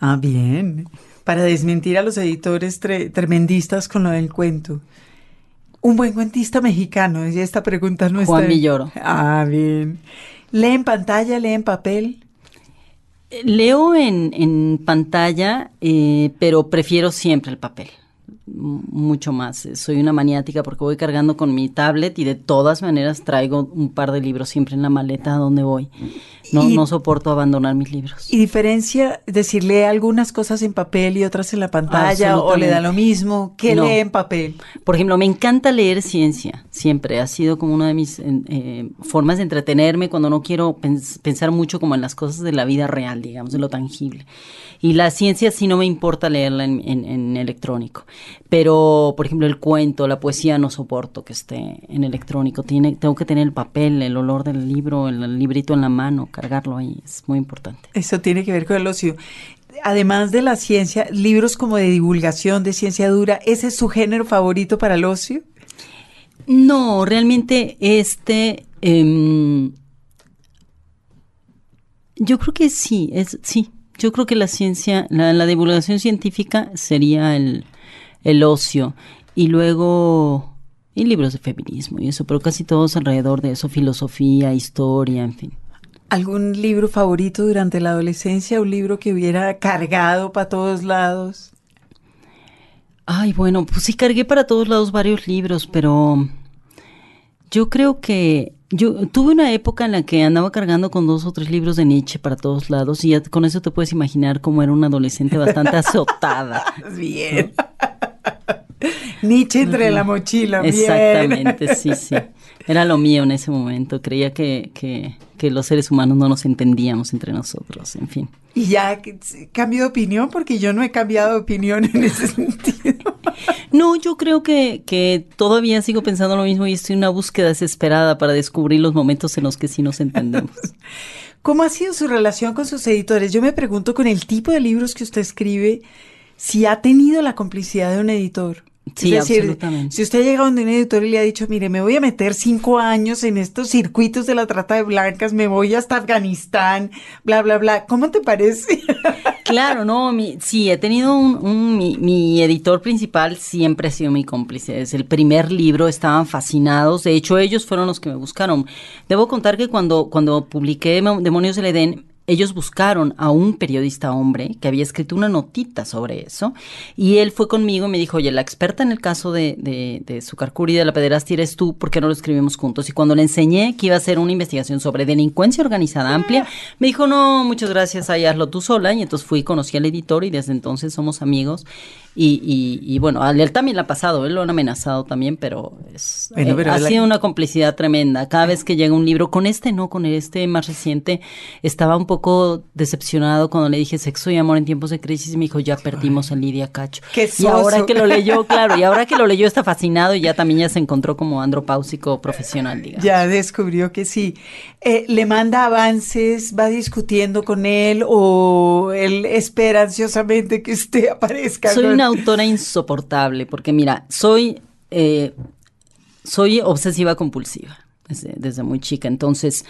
Ah, bien. Para desmentir a los editores tre- tremendistas con lo del cuento. Un buen cuentista mexicano, y esta pregunta no Juan está. Villoro. Ah, bien. ¿Lee en pantalla, lee en papel? Eh, Leo en, en pantalla, eh, pero prefiero siempre el papel. Mucho más. Eh, Soy una maniática porque voy cargando con mi tablet y de todas maneras traigo un par de libros siempre en la maleta a donde voy. No, Y- no soporto abandonar mis libros. ¿Y diferencia, es decir, lee algunas cosas en papel y otras en la pantalla o le da lo mismo? ¿Qué No. lee en papel? Por ejemplo, me encanta leer ciencia, siempre. Ha sido como una de mis eh, formas de entretenerme cuando no quiero pens- pensar mucho como en las cosas de la vida real, digamos, en lo tangible. Y la ciencia sí no me importa leerla en, en- en electrónico. Pero, por ejemplo, el cuento, la poesía no soporto que esté en electrónico. Tiene, tengo que tener el papel, el olor del libro, el, librito en la mano, cargarlo ahí. Es muy importante. Eso tiene que ver con el ocio. Además de la ciencia, libros como de divulgación de ciencia dura, ¿ese es su género favorito para el ocio? No, realmente este, em, yo creo que sí, es sí. Yo creo que la ciencia, la, la divulgación científica sería el, el ocio y luego y libros de feminismo y eso, pero casi todos alrededor de eso, filosofía, historia, en fin. ¿Algún libro favorito durante la adolescencia? ¿Un libro que hubiera cargado para todos lados? Ay, bueno, pues sí cargué para todos lados varios libros, pero yo creo que yo tuve una época en la que andaba cargando con dos o tres libros de Nietzsche para todos lados y ya con eso te puedes imaginar cómo era una adolescente bastante azotada. Bien. Nietzsche entre la mochila. bien. Exactamente, sí, sí. Era lo mío en ese momento. Creía que, que, que los seres humanos no nos entendíamos entre nosotros, en fin. Y ya cambio de opinión porque yo no he cambiado de opinión en ese sentido. No, yo creo que, que todavía sigo pensando lo mismo y estoy en una búsqueda desesperada para descubrir los momentos en los que sí nos entendemos. ¿Cómo ha sido su relación con sus editores? Yo me pregunto con el tipo de libros que usted escribe, si ha tenido la complicidad de un editor. Sí, es decir, absolutamente. si usted llega donde un editor y le ha dicho, mire, me voy a meter cinco años en estos circuitos de la trata de blancas, me voy hasta Afganistán, bla, bla, bla, ¿cómo te parece? Claro, no, mi, sí, he tenido un, un- mi, mi editor principal siempre ha sido mi cómplice. Desde el primer libro estaban fascinados. De hecho, ellos fueron los que me buscaron. Debo contar que cuando, cuando publiqué Mo- Demonios del Edén, ellos buscaron a un periodista hombre que había escrito una notita sobre eso y él fue conmigo y me dijo, oye, la experta en el caso de, de, de Sucarcuri de la pederastia eres tú, ¿por qué no lo escribimos juntos? Y cuando le enseñé que iba a hacer una investigación sobre delincuencia organizada amplia, me dijo, no, muchas gracias, ahí tú sola. Y entonces fui, conocí al editor y desde entonces somos amigos. Y, y, y bueno, a él también le ha pasado, él lo han amenazado también, pero, es, Bueno, eh, ha la- sido una complicidad tremenda. Cada vez que llega un libro, con este no, con este más reciente, estaba un poco decepcionado cuando le dije sexo y amor en tiempos de crisis y me dijo, ya perdimos a Lidia Cacho. Qué y ahora que lo leyó, claro, y ahora que lo leyó está fascinado y ya también ya se encontró como andropáusico profesional, digamos. Ya descubrió que sí. Eh, ¿Le manda avances, va discutiendo con él o él espera ansiosamente que usted aparezca? Soy una autora insoportable porque mira, soy eh, soy obsesiva compulsiva desde, muy chica, entonces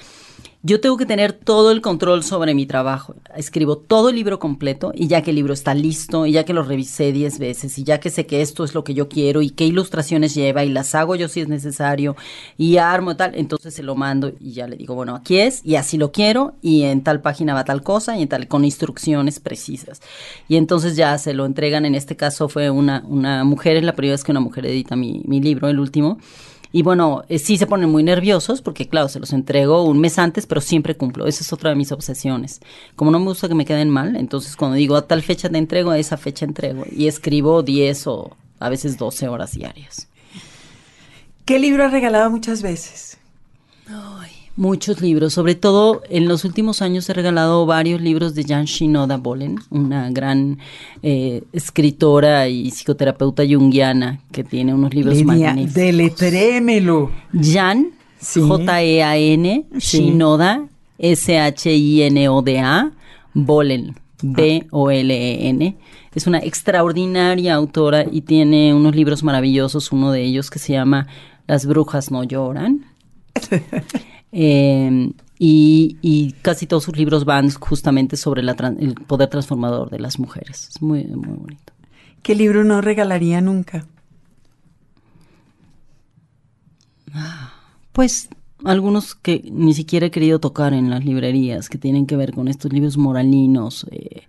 yo tengo que tener todo el control sobre mi trabajo. Escribo todo el libro completo y ya que el libro está listo y ya que lo revisé 10 veces y ya que sé que esto es lo que yo quiero y qué ilustraciones lleva y las hago yo si es necesario y armo tal, entonces se lo mando y ya le digo, bueno, aquí es y así lo quiero y en tal página va tal cosa y en tal con instrucciones precisas. Y entonces ya se lo entregan, en este caso fue una, una mujer, es la primera vez que una mujer edita mi, mi libro, el último. Y bueno, eh, sí se ponen muy nerviosos porque, claro, se los entrego un mes antes, pero siempre cumplo. Esa es otra de mis obsesiones. Como no me gusta que me queden mal, entonces cuando digo a tal fecha te entrego, a esa fecha entrego. Y escribo 10 o a veces 12 horas diarias. ¿Qué libro ha regalado muchas veces? Muchos libros, sobre todo en los últimos años he regalado varios libros de Jan Shinoda Bolen, una gran eh, escritora y psicoterapeuta junguiana que tiene unos libros Lidia, magníficos. deletrémelo. Jan, Sí. J-E-A-N, Sí. Shinoda, S-H-I-N-O-D-A, Bolen, B-O-L-E-N. es una extraordinaria autora y tiene unos libros maravillosos, uno de ellos que se llama Las brujas no lloran. Eh, y, y, casi todos sus libros van justamente sobre la, el poder transformador de las mujeres. Es muy, muy bonito. ¿Qué libro no regalaría nunca? Pues algunos que ni siquiera he querido tocar en las librerías, que tienen que ver con estos libros moralinos, eh,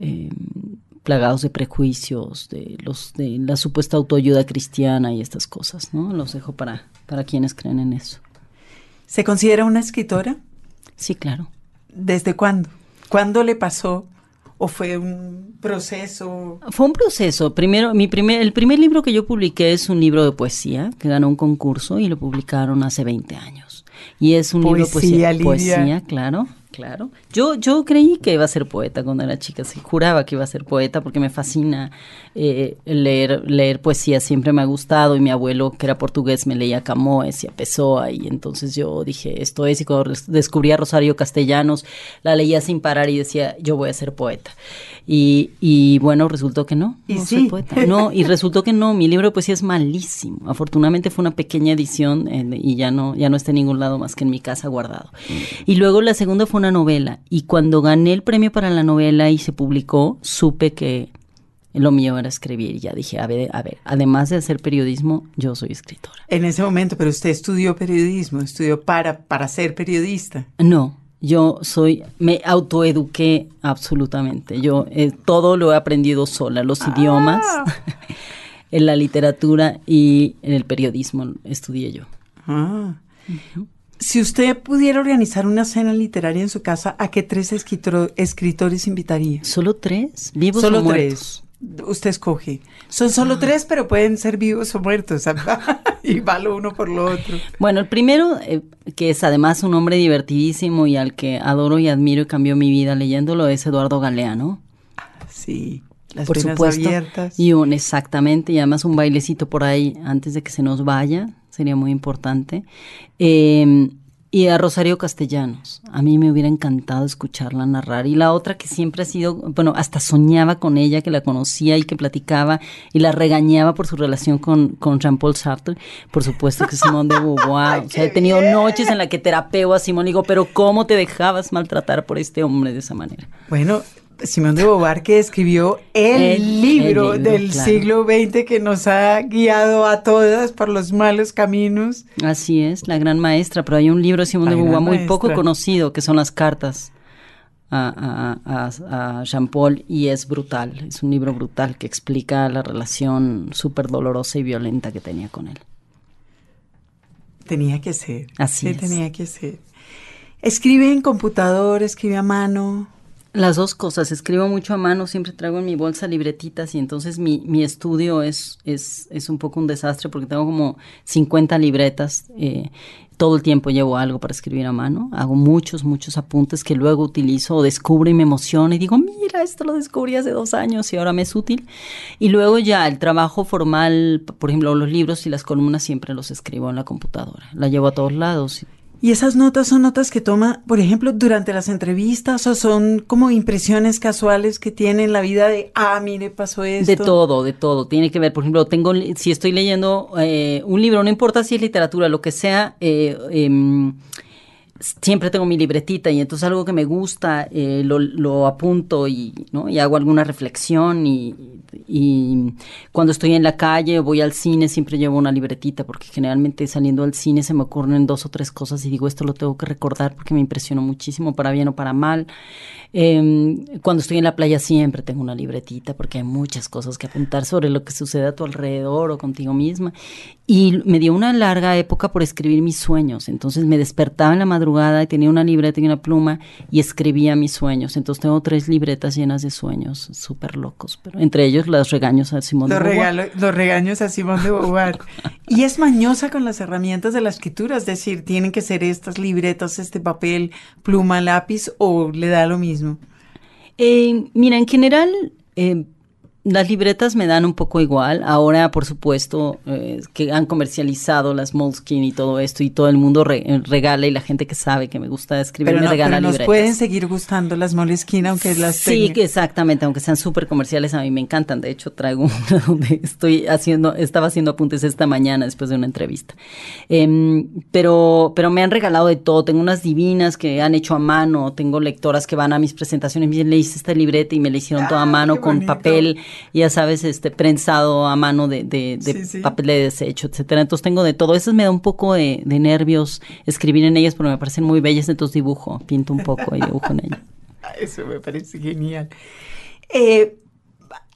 eh, plagados de prejuicios, de los de la supuesta autoayuda cristiana y estas cosas, ¿no? Los dejo para, para quienes creen en eso. ¿Se considera una escritora? Sí, claro. ¿Desde cuándo? ¿Cuándo le pasó? ¿O fue un proceso? Fue un proceso. Primero, mi primer, el primer libro que yo publiqué es un libro de poesía que ganó un concurso y lo publicaron hace 20 años. Y es un libro de poesía, poesía, claro claro. Yo, yo creí que iba a ser poeta cuando era chica, sí, juraba que iba a ser poeta porque me fascina eh, leer, leer poesía, siempre me ha gustado y mi abuelo, que era portugués, me leía Camões y a Pessoa y entonces yo dije, esto es, y cuando descubrí a Rosario Castellanos, la leía sin parar y decía, yo voy a ser poeta. Y, y bueno, resultó que no, ¿Y no sí? soy poeta. No, y resultó que no, mi libro de poesía es malísimo. Afortunadamente fue una pequeña edición eh, y ya no, ya no está en ningún lado más que en mi casa guardado. Y luego la segunda fue una novela y cuando gané el premio para la novela y se publicó, supe que lo mío era escribir y ya dije, a ver, a ver, además de hacer periodismo, yo soy escritora. En ese momento, pero usted estudió periodismo, estudió para, para ser periodista. No, yo soy, me autoeduqué absolutamente. Yo eh, todo lo he aprendido sola, los Ah. idiomas, en la literatura y en el periodismo estudié yo. Ah. Si usted pudiera organizar una cena literaria en su casa, ¿a qué tres escritor- escritores invitaría? ¿Solo tres? ¿Vivos Solo o muertos? tres. Usted escoge. Son solo tres, pero pueden ser vivos o muertos. y va lo uno por lo otro. Bueno, el primero, eh, que es además un hombre divertidísimo y al que adoro y admiro y cambió mi vida leyéndolo, es Eduardo Galeano. Sí. Las por supuesto. abiertas. Y un, exactamente, y además un bailecito por ahí antes de que se nos vaya, sería muy importante. Eh, y a Rosario Castellanos, a mí me hubiera encantado escucharla narrar. Y la otra que siempre ha sido, bueno, hasta soñaba con ella, que la conocía y que platicaba y la regañaba por su relación con, con Jean-Paul Sartre, por supuesto que Simón de Beauvoir. o sea, he tenido noches en las que terapeo a Simón y digo, pero ¿cómo te dejabas maltratar por este hombre de esa manera? Bueno, Simón de Beauvoir que escribió el, El- libro, el libro, del claro. siglo XX que nos ha guiado a todas por los malos caminos. Así es, la gran maestra, pero hay un libro de Simón de gran muy poco conocido, que son las cartas a, a, a- a Jean Paul, y es brutal, es un libro brutal que explica la relación súper dolorosa y violenta que tenía con él. Tenía que ser. Así sí, es. tenía que ser. Escribe en computador, escribe a mano. Las dos cosas, escribo mucho a mano, siempre traigo en mi bolsa libretitas y entonces mi, mi estudio es, es, es un poco un desastre porque tengo como 50 libretas, eh, todo el tiempo llevo algo para escribir a mano, hago muchos, muchos apuntes que luego utilizo o descubro y me emociono y digo, mira, esto lo descubrí hace dos años y ahora me es útil. Y luego ya el trabajo formal, por ejemplo, los libros y las columnas siempre los escribo en la computadora, la llevo a todos lados. Y esas notas son notas que toma, por ejemplo, durante las entrevistas o son como impresiones casuales que tiene en la vida de, ah, mire, pasó esto. De todo, de todo. Tiene que ver, por ejemplo, tengo si estoy leyendo eh, un libro, no importa si es literatura, lo que sea, eh, em, siempre tengo mi libretita y entonces algo que me gusta eh, lo, apunto y, ¿no? y hago alguna reflexión y, cuando estoy en la calle o voy al cine siempre llevo una libretita porque generalmente saliendo al cine se me ocurren dos o tres cosas y digo esto lo tengo que recordar porque me impresionó muchísimo para bien o para mal. Eh, cuando estoy en la playa siempre tengo una libretita porque hay muchas cosas que apuntar sobre lo que sucede a tu alrededor o contigo misma. Y me dio una larga época por escribir mis sueños. Entonces me despertaba en la madrugada y tenía una libreta y una pluma y escribía mis sueños. Entonces tengo tres libretas llenas de sueños súper locos. Pero entre ellos los regaños a Simón Los, de Beauvoir. los regaños a Simón de Beauvoir. y es mañosa con las herramientas de la escritura, es decir, tienen que ser estas libretas, este papel, pluma, lápiz, o le da lo mismo. Eh, mira, en general, eh, las libretas me dan un poco igual. Ahora, por supuesto, eh, que han comercializado las Moleskine y todo esto y todo el mundo re- regala y la gente que sabe que me gusta escribir Pero, me no, regala pero nos libretas. pueden seguir gustando las Moleskine aunque las Sí, que exactamente, aunque sean súper comerciales, a mí me encantan. De hecho, traigo una donde estoy haciendo, estaba haciendo apuntes esta mañana después de una entrevista. Em, pero, pero me han regalado de todo. Tengo unas divinas que han hecho a mano. Tengo lectoras que van a mis presentaciones me dicen, le hice esta libreta y me la hicieron toda a ¡Ay, mano con bonito! papel, ya sabes, este prensado a mano de, de, de Sí, sí. papel de desecho, etcétera. Entonces tengo de todo. Esas me da un poco de, de nervios escribir en ellas porque me parecen muy bellas, entonces dibujo, pinto un poco y dibujo en ellas. Eso me parece genial. Eh,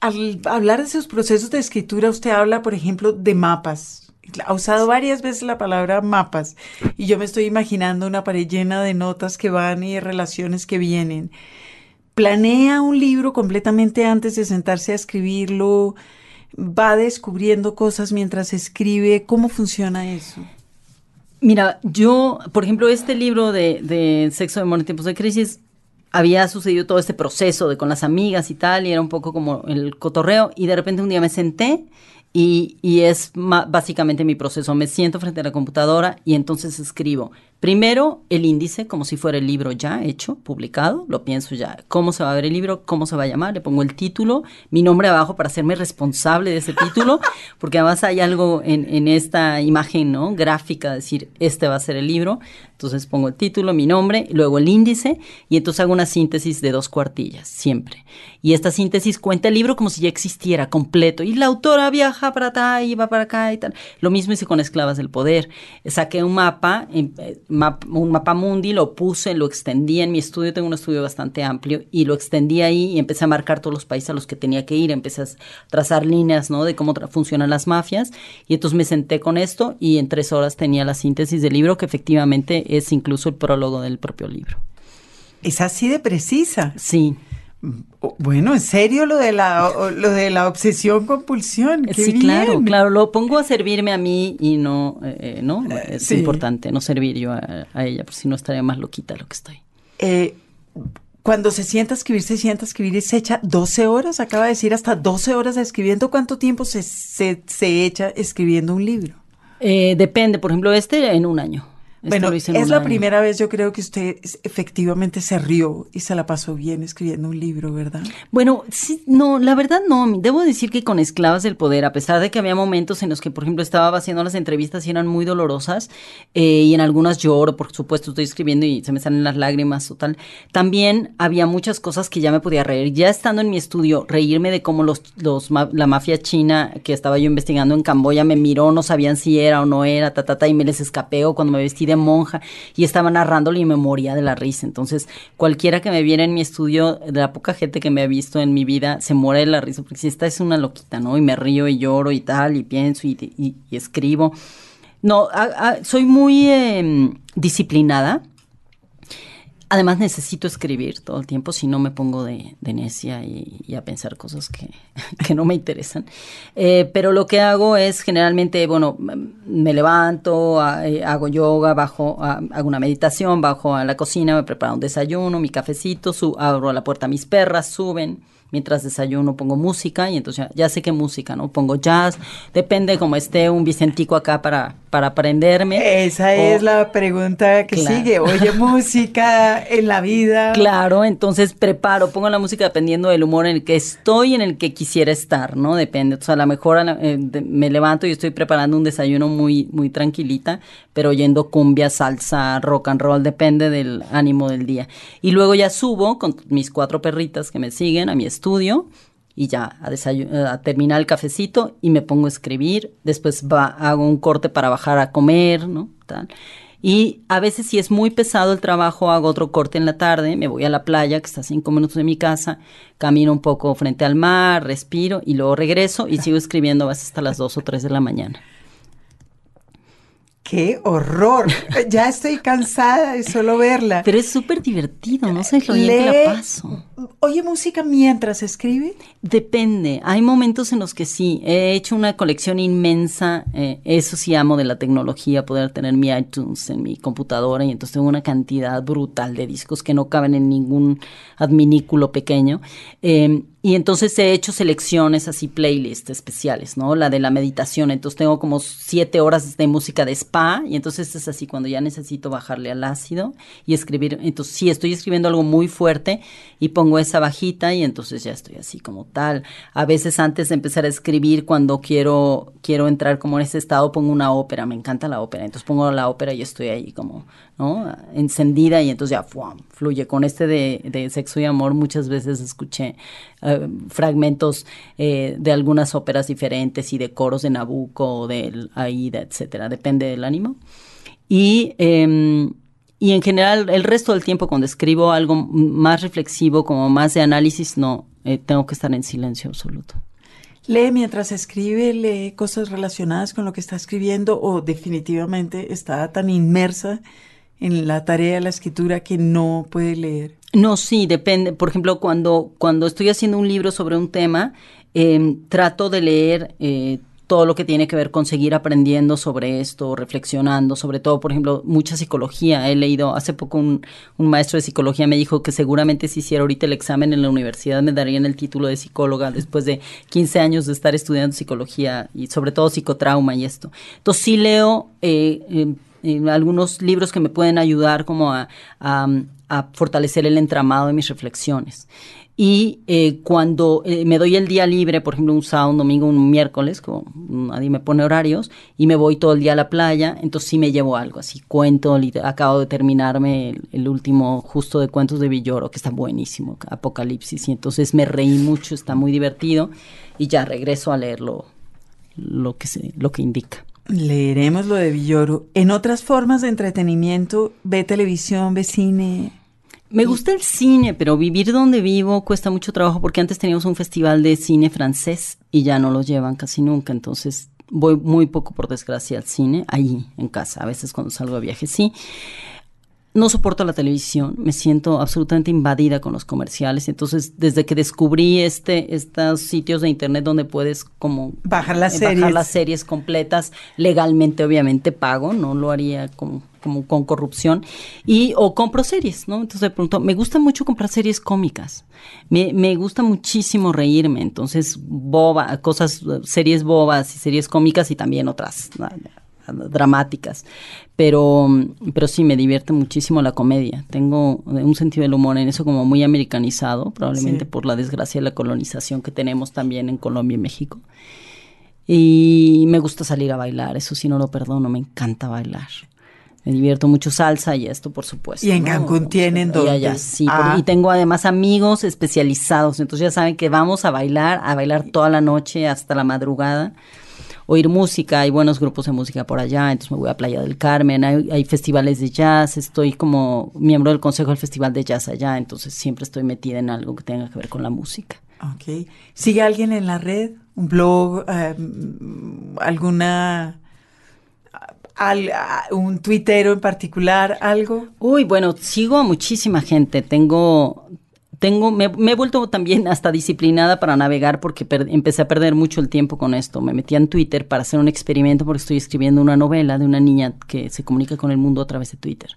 al hablar de esos procesos de escritura, usted habla, por ejemplo, de mapas. Ha usado varias veces la palabra mapas y yo me estoy imaginando una pared llena de notas que van y de relaciones que vienen. ¿Planea un libro completamente antes de sentarse a escribirlo? ¿Va descubriendo cosas mientras escribe? ¿Cómo funciona eso? Mira, yo, por ejemplo, este libro de, de Sexo, Amor en tiempos de crisis, había sucedido todo este proceso de con las amigas y tal, y era un poco como el cotorreo, y de repente un día me senté y, y es básicamente mi proceso. Me siento frente a la computadora y entonces escribo. Primero, el índice, como si fuera el libro ya hecho, publicado, lo pienso ya. ¿Cómo se va a ver el libro? ¿Cómo se va a llamar? Le pongo el título, mi nombre abajo para hacerme responsable de ese título, porque además hay algo en, en esta imagen, ¿no? Gráfica, decir, este va a ser el libro. Entonces pongo el título, mi nombre, luego el índice, y entonces hago una síntesis de dos cuartillas, siempre. Y esta síntesis cuenta el libro como si ya existiera completo. Y la autora viaja para acá y va para acá y tal. Lo mismo hice con Esclavas del Poder. Saqué un mapa, em, eh, map- un mapa mundi, lo puse, lo extendí en mi estudio. Tengo un estudio bastante amplio y lo extendí ahí y empecé a marcar todos los países a los que tenía que ir. Empecé a trazar líneas, ¿no? De cómo funcionan las mafias. Y entonces me senté con esto y en tres horas tenía la síntesis del libro, que efectivamente es incluso el prólogo del propio libro. Es así de precisa. Sí. Bueno, en serio lo de la, lo de la obsesión compulsión. Qué Sí, bien. claro, claro, lo pongo a servirme a mí y no, eh, ¿no? Es sí. importante no servir yo a, a ella, por si no estaría más loquita lo que estoy. Eh, cuando se sienta a escribir, se sienta a escribir y se echa 12 horas, acaba de decir hasta 12 horas escribiendo. ¿Cuánto tiempo se, se, se echa escribiendo un libro? Eh, depende, por ejemplo, este en un año. Bueno, es la año. primera vez yo creo que usted efectivamente se rió y se la pasó bien escribiendo un libro, ¿verdad? Bueno, sí, no, la verdad no. Debo decir que con Esclavas del Poder, a pesar de que había momentos en los que, por ejemplo, estaba haciendo las entrevistas y eran muy dolorosas, eh, y en algunas lloro, por supuesto, estoy escribiendo y se me salen las lágrimas o tal, también había muchas cosas que ya me podía reír. Ya estando en mi estudio, reírme de cómo los, los ma- la mafia china que estaba yo investigando en Camboya me miró, no sabían si era o no era, ta, ta, ta, y me les escapé o cuando me vestí de monja y estaba narrándolo y me moría de la risa. Entonces, cualquiera que me viera en mi estudio, de la poca gente que me ha visto en mi vida, se muere de la risa, porque si esta es una loquita, ¿no? Y me río y lloro y tal, y pienso y, escribo. No, soy muy em, disciplinada. Además necesito escribir todo el tiempo, si no me pongo de, de necia y, a pensar cosas que, que no me interesan. Eh, pero lo que hago es generalmente, bueno, me levanto, eh, hago yoga, bajo, a- hago una meditación, bajo a la cocina, me preparo un desayuno, mi cafecito, su- abro la puerta a mis perras, suben. Mientras desayuno pongo música y entonces ya, ya sé qué música, ¿no? Pongo jazz, depende como esté un Vicentico acá para, para aprenderme. Esa O- es la pregunta que Claro. sigue. Oye, música en la vida. Claro, entonces preparo, pongo la música dependiendo del humor en el que estoy, en el que quisiera estar, ¿no? Depende. O sea, a lo mejor a la- eh, me levanto y estoy preparando un desayuno muy, muy tranquilita, pero oyendo cumbia, salsa, rock and roll, depende del ánimo del día. Y luego ya subo con mis cuatro perritas que me siguen a mi estudio y ya a, eh, a terminar el cafecito y me pongo a escribir. Después va, hago un corte para bajar a comer, ¿no? Tal. Y a veces si es muy pesado el trabajo, hago otro corte en la tarde, me voy a la playa, que está a cinco minutos de mi casa, camino un poco frente al mar, respiro y luego regreso y sigo escribiendo a veces hasta las dos o tres de la mañana. ¡Qué horror! Ya estoy cansada de solo verla. Pero es súper divertido, no sé lo bien que la paso. ¿Oye música mientras escribe? Depende, hay momentos en los que sí, he hecho una colección inmensa, eh, eso sí amo de la tecnología, poder tener mi iTunes en mi computadora y entonces tengo una cantidad brutal de discos que no caben en ningún adminículo pequeño. Eh, y entonces he hecho selecciones así, playlists especiales, ¿no? La de la meditación. Entonces tengo como siete horas de música de spa. Y entonces es así cuando ya necesito bajarle al ácido y escribir. Entonces sí, estoy escribiendo algo muy fuerte y pongo esa bajita y entonces ya estoy así como tal. A veces antes de empezar a escribir, cuando quiero, quiero entrar como en ese estado, pongo una ópera. Me encanta la ópera. Entonces pongo la ópera y estoy ahí como, Encendida y entonces ya fluye. Con este de, de sexo y amor muchas veces escuché eh, fragmentos eh, de algunas óperas diferentes y de coros de Nabucco o de Aida, etcétera, depende del ánimo. Y, em, y en general, el resto del tiempo, cuando escribo algo más reflexivo, como más de análisis, no, eh, tengo que estar en silencio absoluto. ¿Lee mientras escribe, lee cosas relacionadas con lo que está escribiendo o definitivamente está tan inmersa en la tarea de la escritura que no puede leer? No, sí, depende. Por ejemplo, cuando, cuando estoy haciendo un libro sobre un tema, em, trato de leer eh, todo lo que tiene que ver con seguir aprendiendo sobre esto, reflexionando, sobre todo, por ejemplo, mucha psicología. He leído, hace poco un, un, maestro de psicología me dijo que seguramente si hiciera ahorita el examen en la universidad me darían el título de psicóloga después de 15 años de estar estudiando psicología y sobre todo psicotrauma y esto. Entonces sí leo eh, algunos libros que me pueden ayudar como a fortalecer el entramado de mis reflexiones. Y eh, cuando eh, me doy el día libre, por ejemplo, un sábado, un domingo, un miércoles, como nadie me pone horarios, y me voy todo el día a la playa, entonces sí me llevo algo, así cuento, acabo de terminarme el, último justo de cuentos de Villoro, que está buenísimo, Apocalipsis, y entonces me reí mucho, está muy divertido, y ya regreso a leerlo lo que, se, lo que indica. Leeremos lo de Villoro. En otras formas de entretenimiento, ve televisión, ve cine, me gusta el cine, pero vivir donde vivo cuesta mucho trabajo porque antes teníamos un festival de cine francés y ya no lo llevan casi nunca, entonces voy muy poco por desgracia al cine, ahí en casa, a veces cuando salgo de viaje sí. No soporto la televisión, me siento absolutamente invadida con los comerciales. Entonces, desde que descubrí este, estos sitios de internet donde puedes como bajar las, series. Bajar las series completas, legalmente obviamente pago, no lo haría como como con corrupción, y o compro series, ¿no? Entonces de pronto, me gusta mucho comprar series cómicas, me, me gusta muchísimo reírme, entonces boba, cosas, series bobas y series cómicas y también otras dramáticas, pero, pero sí me divierte muchísimo la comedia. Tengo un sentido del humor en eso como muy americanizado, probablemente por la desgracia de la colonización que tenemos también en Colombia y México. Y me gusta salir a bailar, eso sí no lo perdono, me encanta bailar. Me divierto mucho salsa y esto, por supuesto. Y en Cancún tienen dos. sí. Ah. Y tengo además amigos especializados. Entonces ya saben que vamos a bailar, a bailar toda la noche hasta la madrugada. Oír música, hay buenos grupos de música por allá. Entonces me voy a Playa del Carmen, hay, festivales de jazz. Estoy como miembro del consejo del Festival de Jazz allá. Entonces siempre estoy metida en algo que tenga que ver con la música. Ok. ¿Sigue alguien en la red? ¿Un blog? Eh, ¿Alguna al, un tuitero en particular, algo? Uy, bueno, sigo a muchísima gente. Tengo, tengo, me, he vuelto también hasta disciplinada para navegar porque empecé a perder mucho el tiempo con esto. Me metí en Twitter para hacer un experimento porque estoy escribiendo una novela de una niña que se comunica con el mundo a través de Twitter.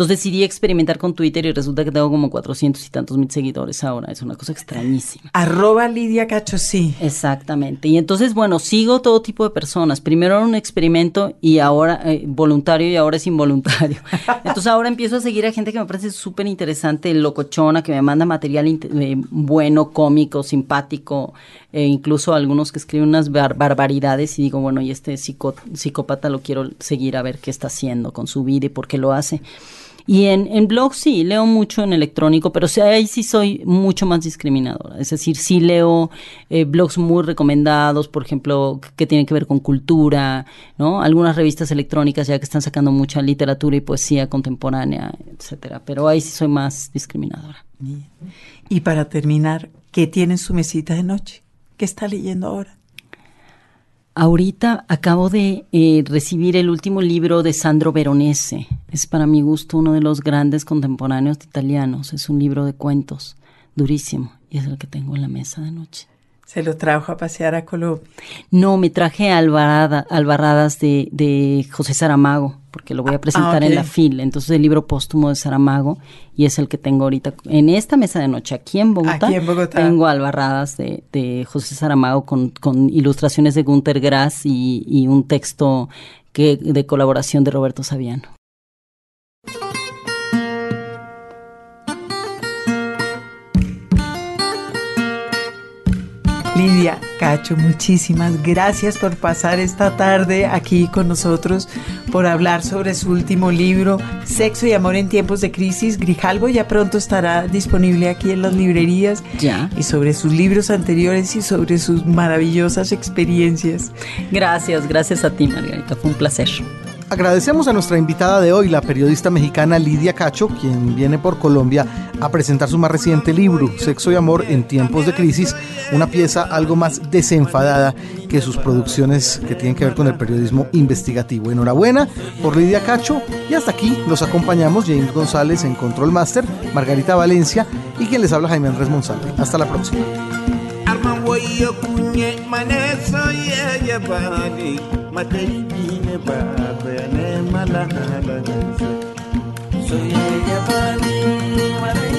Entonces decidí experimentar con Twitter y resulta que tengo como 400 y tantos mil seguidores ahora. Es una cosa extrañísima. Arroba Lidia Cacho, sí. Exactamente. Y entonces, bueno, sigo todo tipo de personas. Primero era un experimento y ahora eh, voluntario y ahora es involuntario. Entonces ahora empiezo a seguir a gente que me parece súper interesante, locochona, que me manda material eh, bueno, cómico, simpático, e incluso algunos que escriben unas barbaridades y digo, bueno, y este psicópata lo quiero seguir a ver qué está haciendo con su vida y por qué lo hace. Y en, en blog sí, leo mucho en electrónico, pero ahí sí soy mucho más discriminadora. Es decir, sí leo eh, blogs muy recomendados, por ejemplo, que tienen que ver con cultura, ¿no? Algunas revistas electrónicas ya que están sacando mucha literatura y poesía contemporánea, etcétera. Pero ahí sí soy más discriminadora. Y para terminar, ¿qué tiene en su mesita de noche? ¿Qué está leyendo ahora? Ahorita acabo de eh, recibir el último libro de Sandro Veronese. Es para mi gusto uno de los grandes contemporáneos italianos. Es un libro de cuentos, durísimo, y es el que tengo en la mesa de noche. Se lo trajo a pasear a Colombia. No, me traje Alvarada, Albarradas de, de José Saramago, porque lo voy a presentar en la FIL. Entonces el libro póstumo de Saramago y es el que tengo ahorita en esta mesa de noche aquí en Bogotá. Aquí en Bogotá. Tengo Albarradas de, de José Saramago con, con ilustraciones de Gunter Grass y, y un texto que, de colaboración de Roberto Saviano. Lidia Cacho, muchísimas gracias por pasar esta tarde aquí con nosotros, por hablar sobre su último libro, Sexo y Amor en Tiempos de Crisis. Grijalvo ya pronto estará disponible aquí en las librerías. Ya. Y sobre sus libros anteriores y sobre sus maravillosas experiencias. Gracias, gracias a ti, Margarita. Fue un placer. Agradecemos a nuestra invitada de hoy, la periodista mexicana Lidia Cacho, quien viene por Colombia a presentar su más reciente libro, Sexo y Amor en tiempos de crisis, una pieza algo más desenfadada que sus producciones que tienen que ver con el periodismo investigativo. Enhorabuena por Lidia Cacho y hasta aquí los acompañamos James González en Control Master, Margarita Valencia y quien les habla Jaime Andrés Monsalve. Hasta la próxima. mataiki ba bayanai malahalar soyayya ba ne